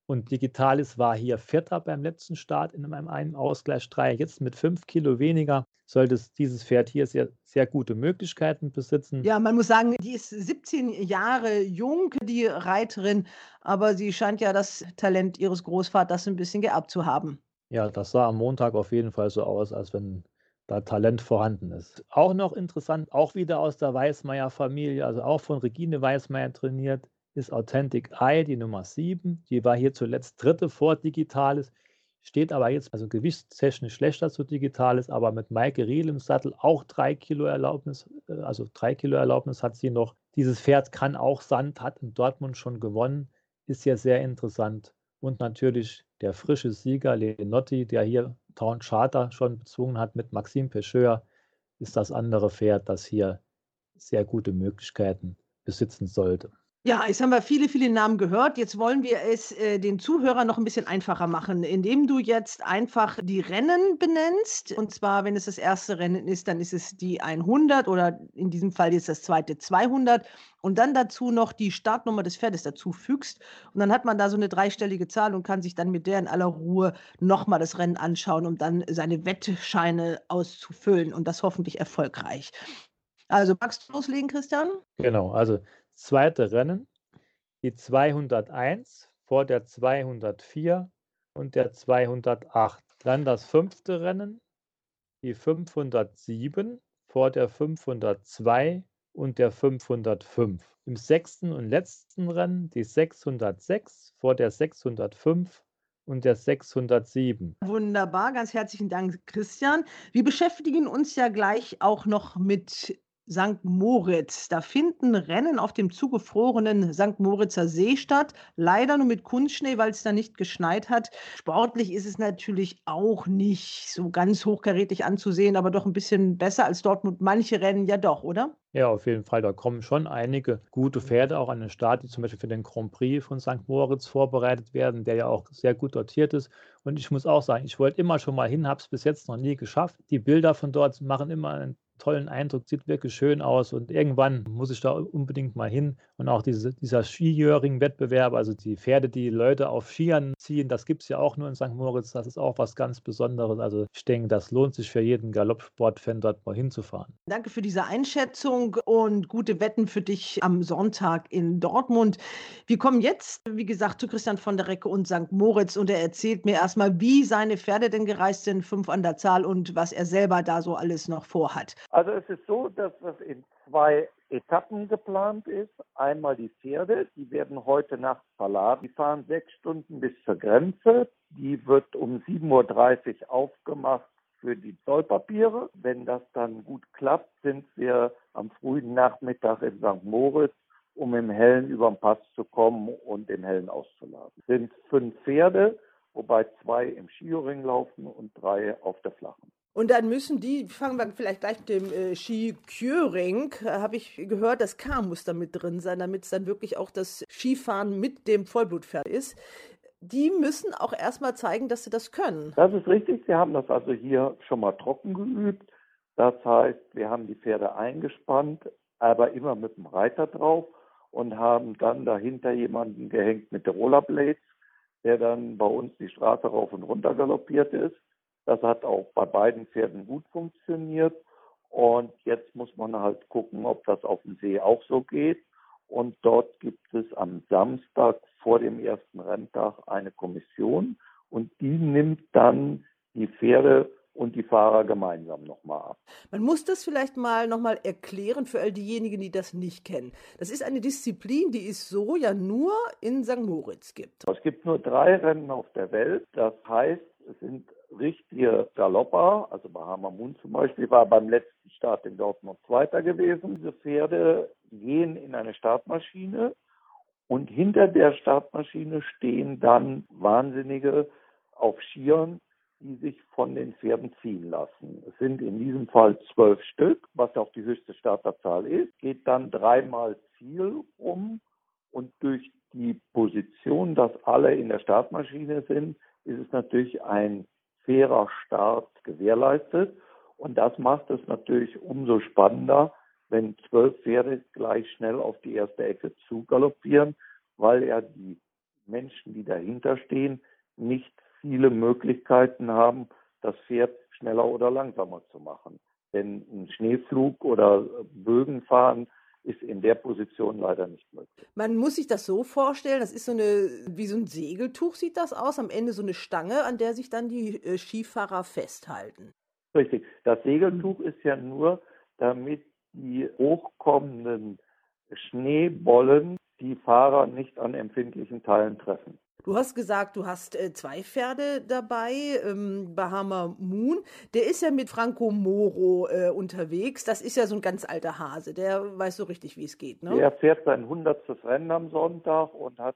und Digitalis war hier Vierter beim letzten Start in einem, einem Ausgleich 3. Jetzt mit fünf Kilo weniger sollte dieses Pferd hier sehr, sehr gute Möglichkeiten besitzen. Ja, man muss sagen, die ist 17 Jahre jung, die Reiterin, aber sie scheint ja das Talent ihres Großvaters ein bisschen geerbt zu haben. Ja, das sah am Montag auf jeden Fall so aus, als wenn da Talent vorhanden ist. Auch noch interessant, auch wieder aus der Weißmeier-Familie, also auch von Regine Weißmeier trainiert, ist Authentic Eye die Nummer 7. Die war hier zuletzt dritte vor Digitales, steht aber jetzt also gewichtstechnisch schlechter zu Digitales, aber mit Maike Riel im Sattel auch drei Kilo Erlaubnis, äh, also drei Kilo Erlaubnis hat sie noch. Dieses Pferd kann auch Sand, hat in Dortmund schon gewonnen, ist ja sehr interessant. Und natürlich der frische Sieger Lenotti, der hier Town Charter schon bezwungen hat mit Maxime Pecheur, ist das andere Pferd, das hier sehr gute Möglichkeiten besitzen sollte. Ja, jetzt haben wir viele, viele Namen gehört. Jetzt wollen wir es äh, den Zuhörern noch ein bisschen einfacher machen, indem du jetzt einfach die Rennen benennst. Und zwar, wenn es das erste Rennen ist, dann ist es die 100 oder in diesem Fall jetzt das zweite 200 und dann dazu noch die Startnummer des Pferdes dazu fügst. Und dann hat man da so eine dreistellige Zahl und kann sich dann mit der in aller Ruhe nochmal das Rennen anschauen, um dann seine Wettscheine auszufüllen und das hoffentlich erfolgreich. Also magst du loslegen, Christian? Genau, also zweite Rennen, die 201 vor der 204 und der 208. Dann das fünfte Rennen, die 507 vor der 502 und der 505. Im sechsten und letzten Rennen die 606 vor der 605 und der 607. Wunderbar, ganz herzlichen Dank, Christian. Wir beschäftigen uns ja gleich auch noch mit St. Moritz. Da finden Rennen auf dem zugefrorenen St. Moritzer See statt. Leider nur mit Kunstschnee, weil es da nicht geschneit hat. Sportlich ist es natürlich auch nicht so ganz hochkarätig anzusehen, aber doch ein bisschen besser als Dortmund. Manche Rennen ja doch, oder? Ja, auf jeden Fall. Da kommen schon einige gute Pferde auch an den Start, die zum Beispiel für den Grand Prix von St. Moritz vorbereitet werden, der ja auch sehr gut dotiert ist. Und ich muss auch sagen, ich wollte immer schon mal hin, habe es bis jetzt noch nie geschafft. Die Bilder von dort machen immer einen tollen Eindruck, sieht wirklich schön aus und irgendwann muss ich da unbedingt mal hin. Und auch diese, dieser Skijöring-Wettbewerb, also die Pferde, die Leute auf Skiern ziehen, das gibt es ja auch nur in St. Moritz, das ist auch was ganz Besonderes. Also ich denke, das lohnt sich für jeden Galoppsportfan dort mal hinzufahren. Danke für diese Einschätzung und gute Wetten für dich am Sonntag in Dortmund. Wir kommen jetzt, wie gesagt, zu Christian von der Recke und St. Moritz und er erzählt mir erstmal, wie seine Pferde denn gereist sind, fünf an der Zahl und was er selber da so alles noch vorhat. Also es ist so, dass das in zwei Etappen geplant ist. Einmal die Pferde, die werden heute Nacht verladen. Die fahren sechs Stunden bis zur Grenze. Die wird um 7.30 Uhr aufgemacht für die Zollpapiere. Wenn das dann gut klappt, sind wir am frühen Nachmittag in St. Moritz, um im Hellen über den Pass zu kommen und den Hellen auszuladen. Es sind fünf Pferde, wobei zwei im Skiring laufen und drei auf der Flachen. Und dann müssen die, fangen wir vielleicht gleich mit dem äh, Ski Kjöring, äh, habe ich gehört, das K muss da mit drin sein, damit es dann wirklich auch das Skifahren mit dem Vollblutpferd ist. Die müssen auch erstmal zeigen, dass sie das können. Das ist richtig. Sie haben das also hier schon mal trocken geübt. Das heißt, wir haben die Pferde eingespannt, aber immer mit dem Reiter drauf und haben dann dahinter jemanden gehängt mit Rollerblades, der dann bei uns die Straße rauf und runter galoppiert ist. Das hat auch bei beiden Pferden gut funktioniert. Und jetzt muss man halt gucken, ob das auf dem See auch so geht. Und dort gibt es am Samstag vor dem ersten Renntag eine Kommission und die nimmt dann die Pferde und die Fahrer gemeinsam nochmal ab. Man muss das vielleicht mal nochmal erklären für all diejenigen, die das nicht kennen. Das ist eine Disziplin, die es so ja nur in St. Moritz gibt. Es gibt nur drei Rennen auf der Welt. Das heißt, es sind richtige Galopper, also Bahama Moon zum Beispiel war beim letzten Start in Dortmund Zweiter gewesen. Diese Pferde gehen in eine Startmaschine und hinter der Startmaschine stehen dann Wahnsinnige auf Skiern, die sich von den Pferden ziehen lassen. Es sind in diesem Fall zwölf Stück, was auch die höchste Starterzahl ist, geht dann dreimal Ziel um und durch die Position, dass alle in der Startmaschine sind, ist es natürlich ein fairer Start gewährleistet. Und das macht es natürlich umso spannender, wenn zwölf Pferde gleich schnell auf die erste Ecke zugaloppieren, weil ja die Menschen, die dahinter stehen, nicht viele Möglichkeiten haben, das Pferd schneller oder langsamer zu machen. Denn ein Schneeflug oder Bögenfahren ist in der Position leider nicht möglich. Man muss sich das so vorstellen, das ist so eine, wie so ein Segeltuch sieht das aus, am Ende so eine Stange, an der sich dann die äh, Skifahrer festhalten. Richtig. Das Segeltuch ist ja nur, damit die hochkommenden Schneebollen die Fahrer nicht an empfindlichen Teilen treffen. Du hast gesagt, du hast äh, zwei Pferde dabei, ähm, Bahama Moon. Der ist ja mit Franco Moro äh, unterwegs. Das ist ja so ein ganz alter Hase. Der weiß so richtig, wie es geht. Ne? Der fährt sein hundertstes Rennen am Sonntag und hat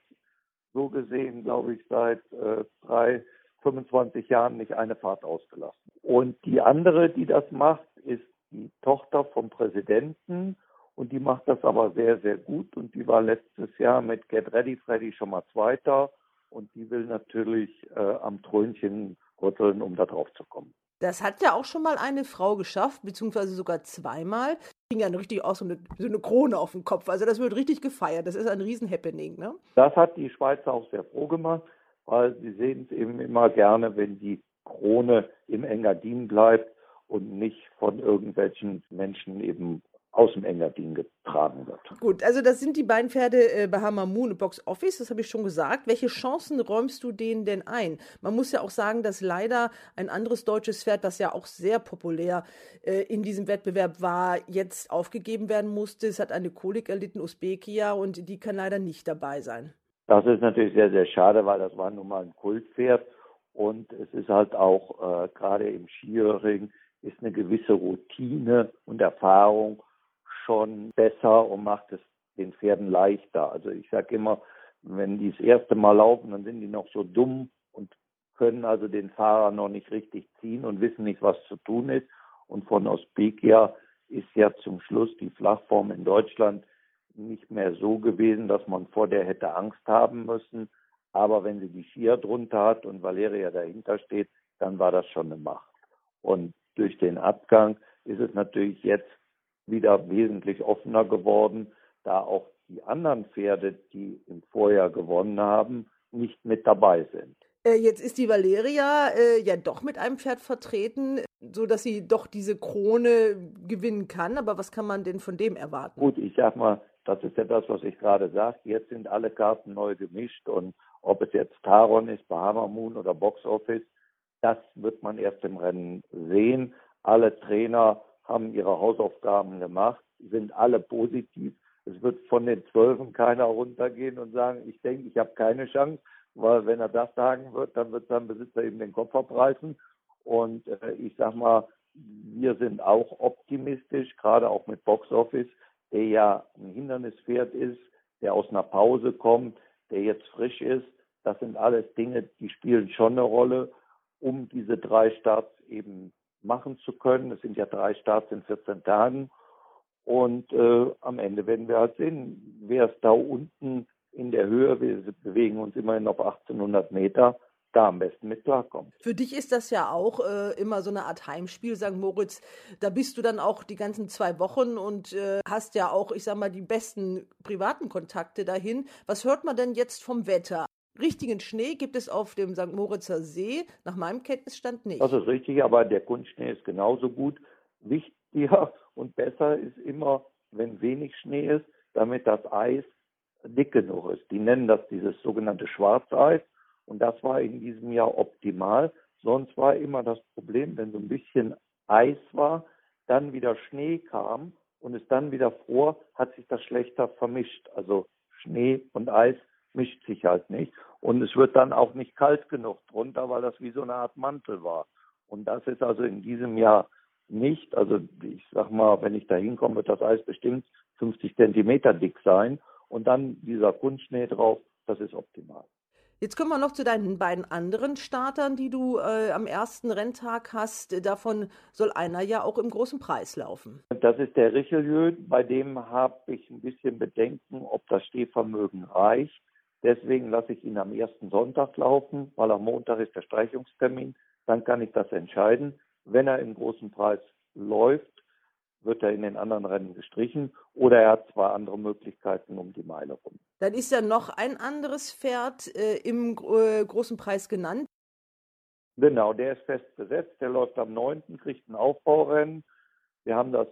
so gesehen, glaube ich, seit äh, drei, 25 Jahren nicht eine Fahrt ausgelassen. Und die andere, die das macht, ist die Tochter vom Präsidenten. Und die macht das aber sehr, sehr gut. Und die war letztes Jahr mit Get Ready Freddy schon mal Zweiter und die will natürlich äh, am Trönchen rütteln, um da drauf zu kommen. Das hat ja auch schon mal eine Frau geschafft, beziehungsweise sogar zweimal. Ging ja richtig aus so eine, so eine Krone auf dem Kopf. Also das wird richtig gefeiert. Das ist ein Riesenhappening, ne? Das hat die Schweizer auch sehr froh gemacht, weil sie sehen es eben immer gerne, wenn die Krone im Engadin bleibt und nicht von irgendwelchen Menschen eben aus dem Engadin getragen wird. Gut, also das sind die beiden Pferde äh, Bahama Moon und Box Office, das habe ich schon gesagt. Welche Chancen räumst du denen denn ein? Man muss ja auch sagen, dass leider ein anderes deutsches Pferd, das ja auch sehr populär äh, in diesem Wettbewerb war, jetzt aufgegeben werden musste. Es hat eine Kolik erlitten, Usbekia, und die kann leider nicht dabei sein. Das ist natürlich sehr, sehr schade, weil das war nun mal ein Kultpferd und es ist halt auch äh, gerade im Skiering ist eine gewisse Routine und Erfahrung schon besser und macht es den Pferden leichter. Also ich sage immer, wenn die das erste Mal laufen, dann sind die noch so dumm und können also den Fahrer noch nicht richtig ziehen und wissen nicht, was zu tun ist. Und von Ospekia ist ja zum Schluss die Flachform in Deutschland nicht mehr so gewesen, dass man vor der hätte Angst haben müssen. Aber wenn sie die Skier drunter hat und Valeria dahinter steht, dann war das schon eine Macht. Und durch den Abgang ist es natürlich jetzt wieder wesentlich offener geworden, da auch die anderen Pferde, die im Vorjahr gewonnen haben, nicht mit dabei sind. Äh, jetzt ist die Valeria äh, ja doch mit einem Pferd vertreten, so dass sie doch diese Krone gewinnen kann. Aber was kann man denn von dem erwarten? Gut, ich sag mal, das ist ja das, was ich gerade sagte. Jetzt sind alle Karten neu gemischt und ob es jetzt Taron ist, Bahama Moon oder Box Office, das wird man erst im Rennen sehen. Alle Trainer haben ihre Hausaufgaben gemacht, sind alle positiv. Es wird von den Zwölfen keiner runtergehen und sagen, ich denke, ich habe keine Chance, weil wenn er das sagen wird, dann wird sein Besitzer eben den Kopf abreißen. Und äh, ich sag mal, wir sind auch optimistisch, gerade auch mit Box Office, der ja ein Hindernispferd ist, der aus einer Pause kommt, der jetzt frisch ist. Das sind alles Dinge, die spielen schon eine Rolle, um diese drei Starts eben machen zu können. Es sind ja drei Starts in 14 Tagen. Und äh, am Ende werden wir halt sehen, wer es da unten in der Höhe, wir bewegen uns immerhin auf 1800 Meter, da am besten mit klarkommt. Für dich ist das ja auch äh, immer so eine Art Heimspiel, St. Moritz. Da bist du dann auch die ganzen zwei Wochen und äh, hast ja auch, ich sag mal, die besten privaten Kontakte dahin. Was hört man denn jetzt vom Wetter? Richtigen Schnee gibt es auf dem St. Moritzer See, nach meinem Kenntnisstand nicht. Das ist richtig, aber der Kunstschnee ist genauso gut. Wichtiger und besser ist immer, wenn wenig Schnee ist, damit das Eis dick genug ist. Die nennen das dieses sogenannte Schwarzeis. Und das war in diesem Jahr optimal. Sonst war immer das Problem, wenn so ein bisschen Eis war, dann wieder Schnee kam und es dann wieder fror, hat sich das schlechter vermischt. Also Schnee und Eis mischt sich halt nicht. Und es wird dann auch nicht kalt genug drunter, weil das wie so eine Art Mantel war. Und das ist also in diesem Jahr nicht. Also ich sag mal, wenn ich da hinkomme, wird das Eis bestimmt 50 Zentimeter dick sein. Und dann dieser Kunstschnee drauf, das ist optimal. Jetzt kommen wir noch zu deinen beiden anderen Startern, die du äh, am ersten Renntag hast. Davon soll einer ja auch im großen Preis laufen. Das ist der Richelieu. Bei dem habe ich ein bisschen Bedenken, ob das Stehvermögen reicht. Deswegen lasse ich ihn am ersten Sonntag laufen, weil am Montag ist der Streichungstermin. Dann kann ich das entscheiden. Wenn er im großen Preis läuft, wird er in den anderen Rennen gestrichen oder er hat zwei andere Möglichkeiten um die Meile rum. Dann ist ja noch ein anderes Pferd äh, im äh, großen Preis genannt. Genau, der ist fest besetzt, der läuft am 9., kriegt ein Aufbaurennen. Wir haben das,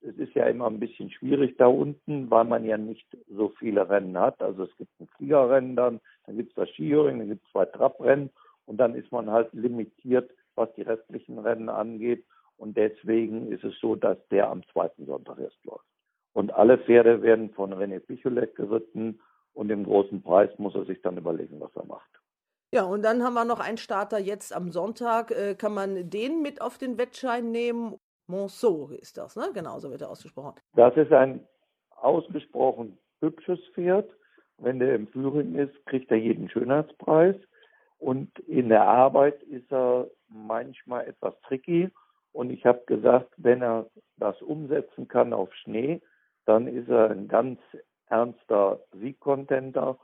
es ist ja immer ein bisschen schwierig da unten, weil man ja nicht so viele Rennen hat. Also es gibt ein Fliegerrennen dann, dann gibt es das Skihoring, dann gibt es zwei Traprennen und dann ist man halt limitiert, was die restlichen Rennen angeht. Und deswegen ist es so, dass der am zweiten Sonntag erst läuft. Und alle Pferde werden von René Picholet geritten und im großen Preis muss er sich dann überlegen, was er macht. Ja, und dann haben wir noch einen Starter jetzt am Sonntag. Äh, kann man den mit auf den Wettschein nehmen? Monceau ist das, ne? Genau, so wird er ausgesprochen. Das ist ein ausgesprochen hübsches Pferd. Wenn der im Führing ist, kriegt er jeden Schönheitspreis. Und in der Arbeit ist er manchmal etwas tricky. Und ich habe gesagt, wenn er das umsetzen kann auf Schnee, dann ist er ein ganz ernster Siegcontenter.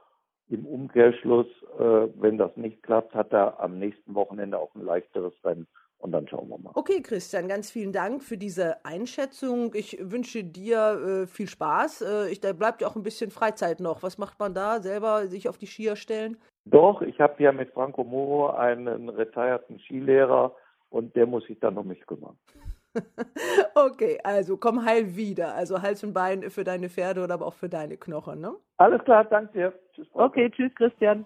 Im Umkehrschluss, äh, wenn das nicht klappt, hat er am nächsten Wochenende auch ein leichteres Rennen. Und dann schauen wir mal. Okay, Christian, ganz vielen Dank für diese Einschätzung. Ich wünsche dir äh, viel Spaß. Äh, ich, da bleibt ja auch ein bisschen Freizeit noch. Was macht man da? Selber sich auf die Skier stellen? Doch, ich habe ja mit Franco Moro einen retirierten Skilehrer, und der muss sich dann um mich kümmern. okay, also komm heil wieder. Also Hals und Bein für deine Pferde oder aber auch für deine Knochen, ne? Alles klar, danke dir. Tschüss. Okay, tschüss, Christian.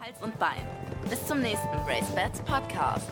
Hals und Bein. Bis zum nächsten Race Bats Podcast.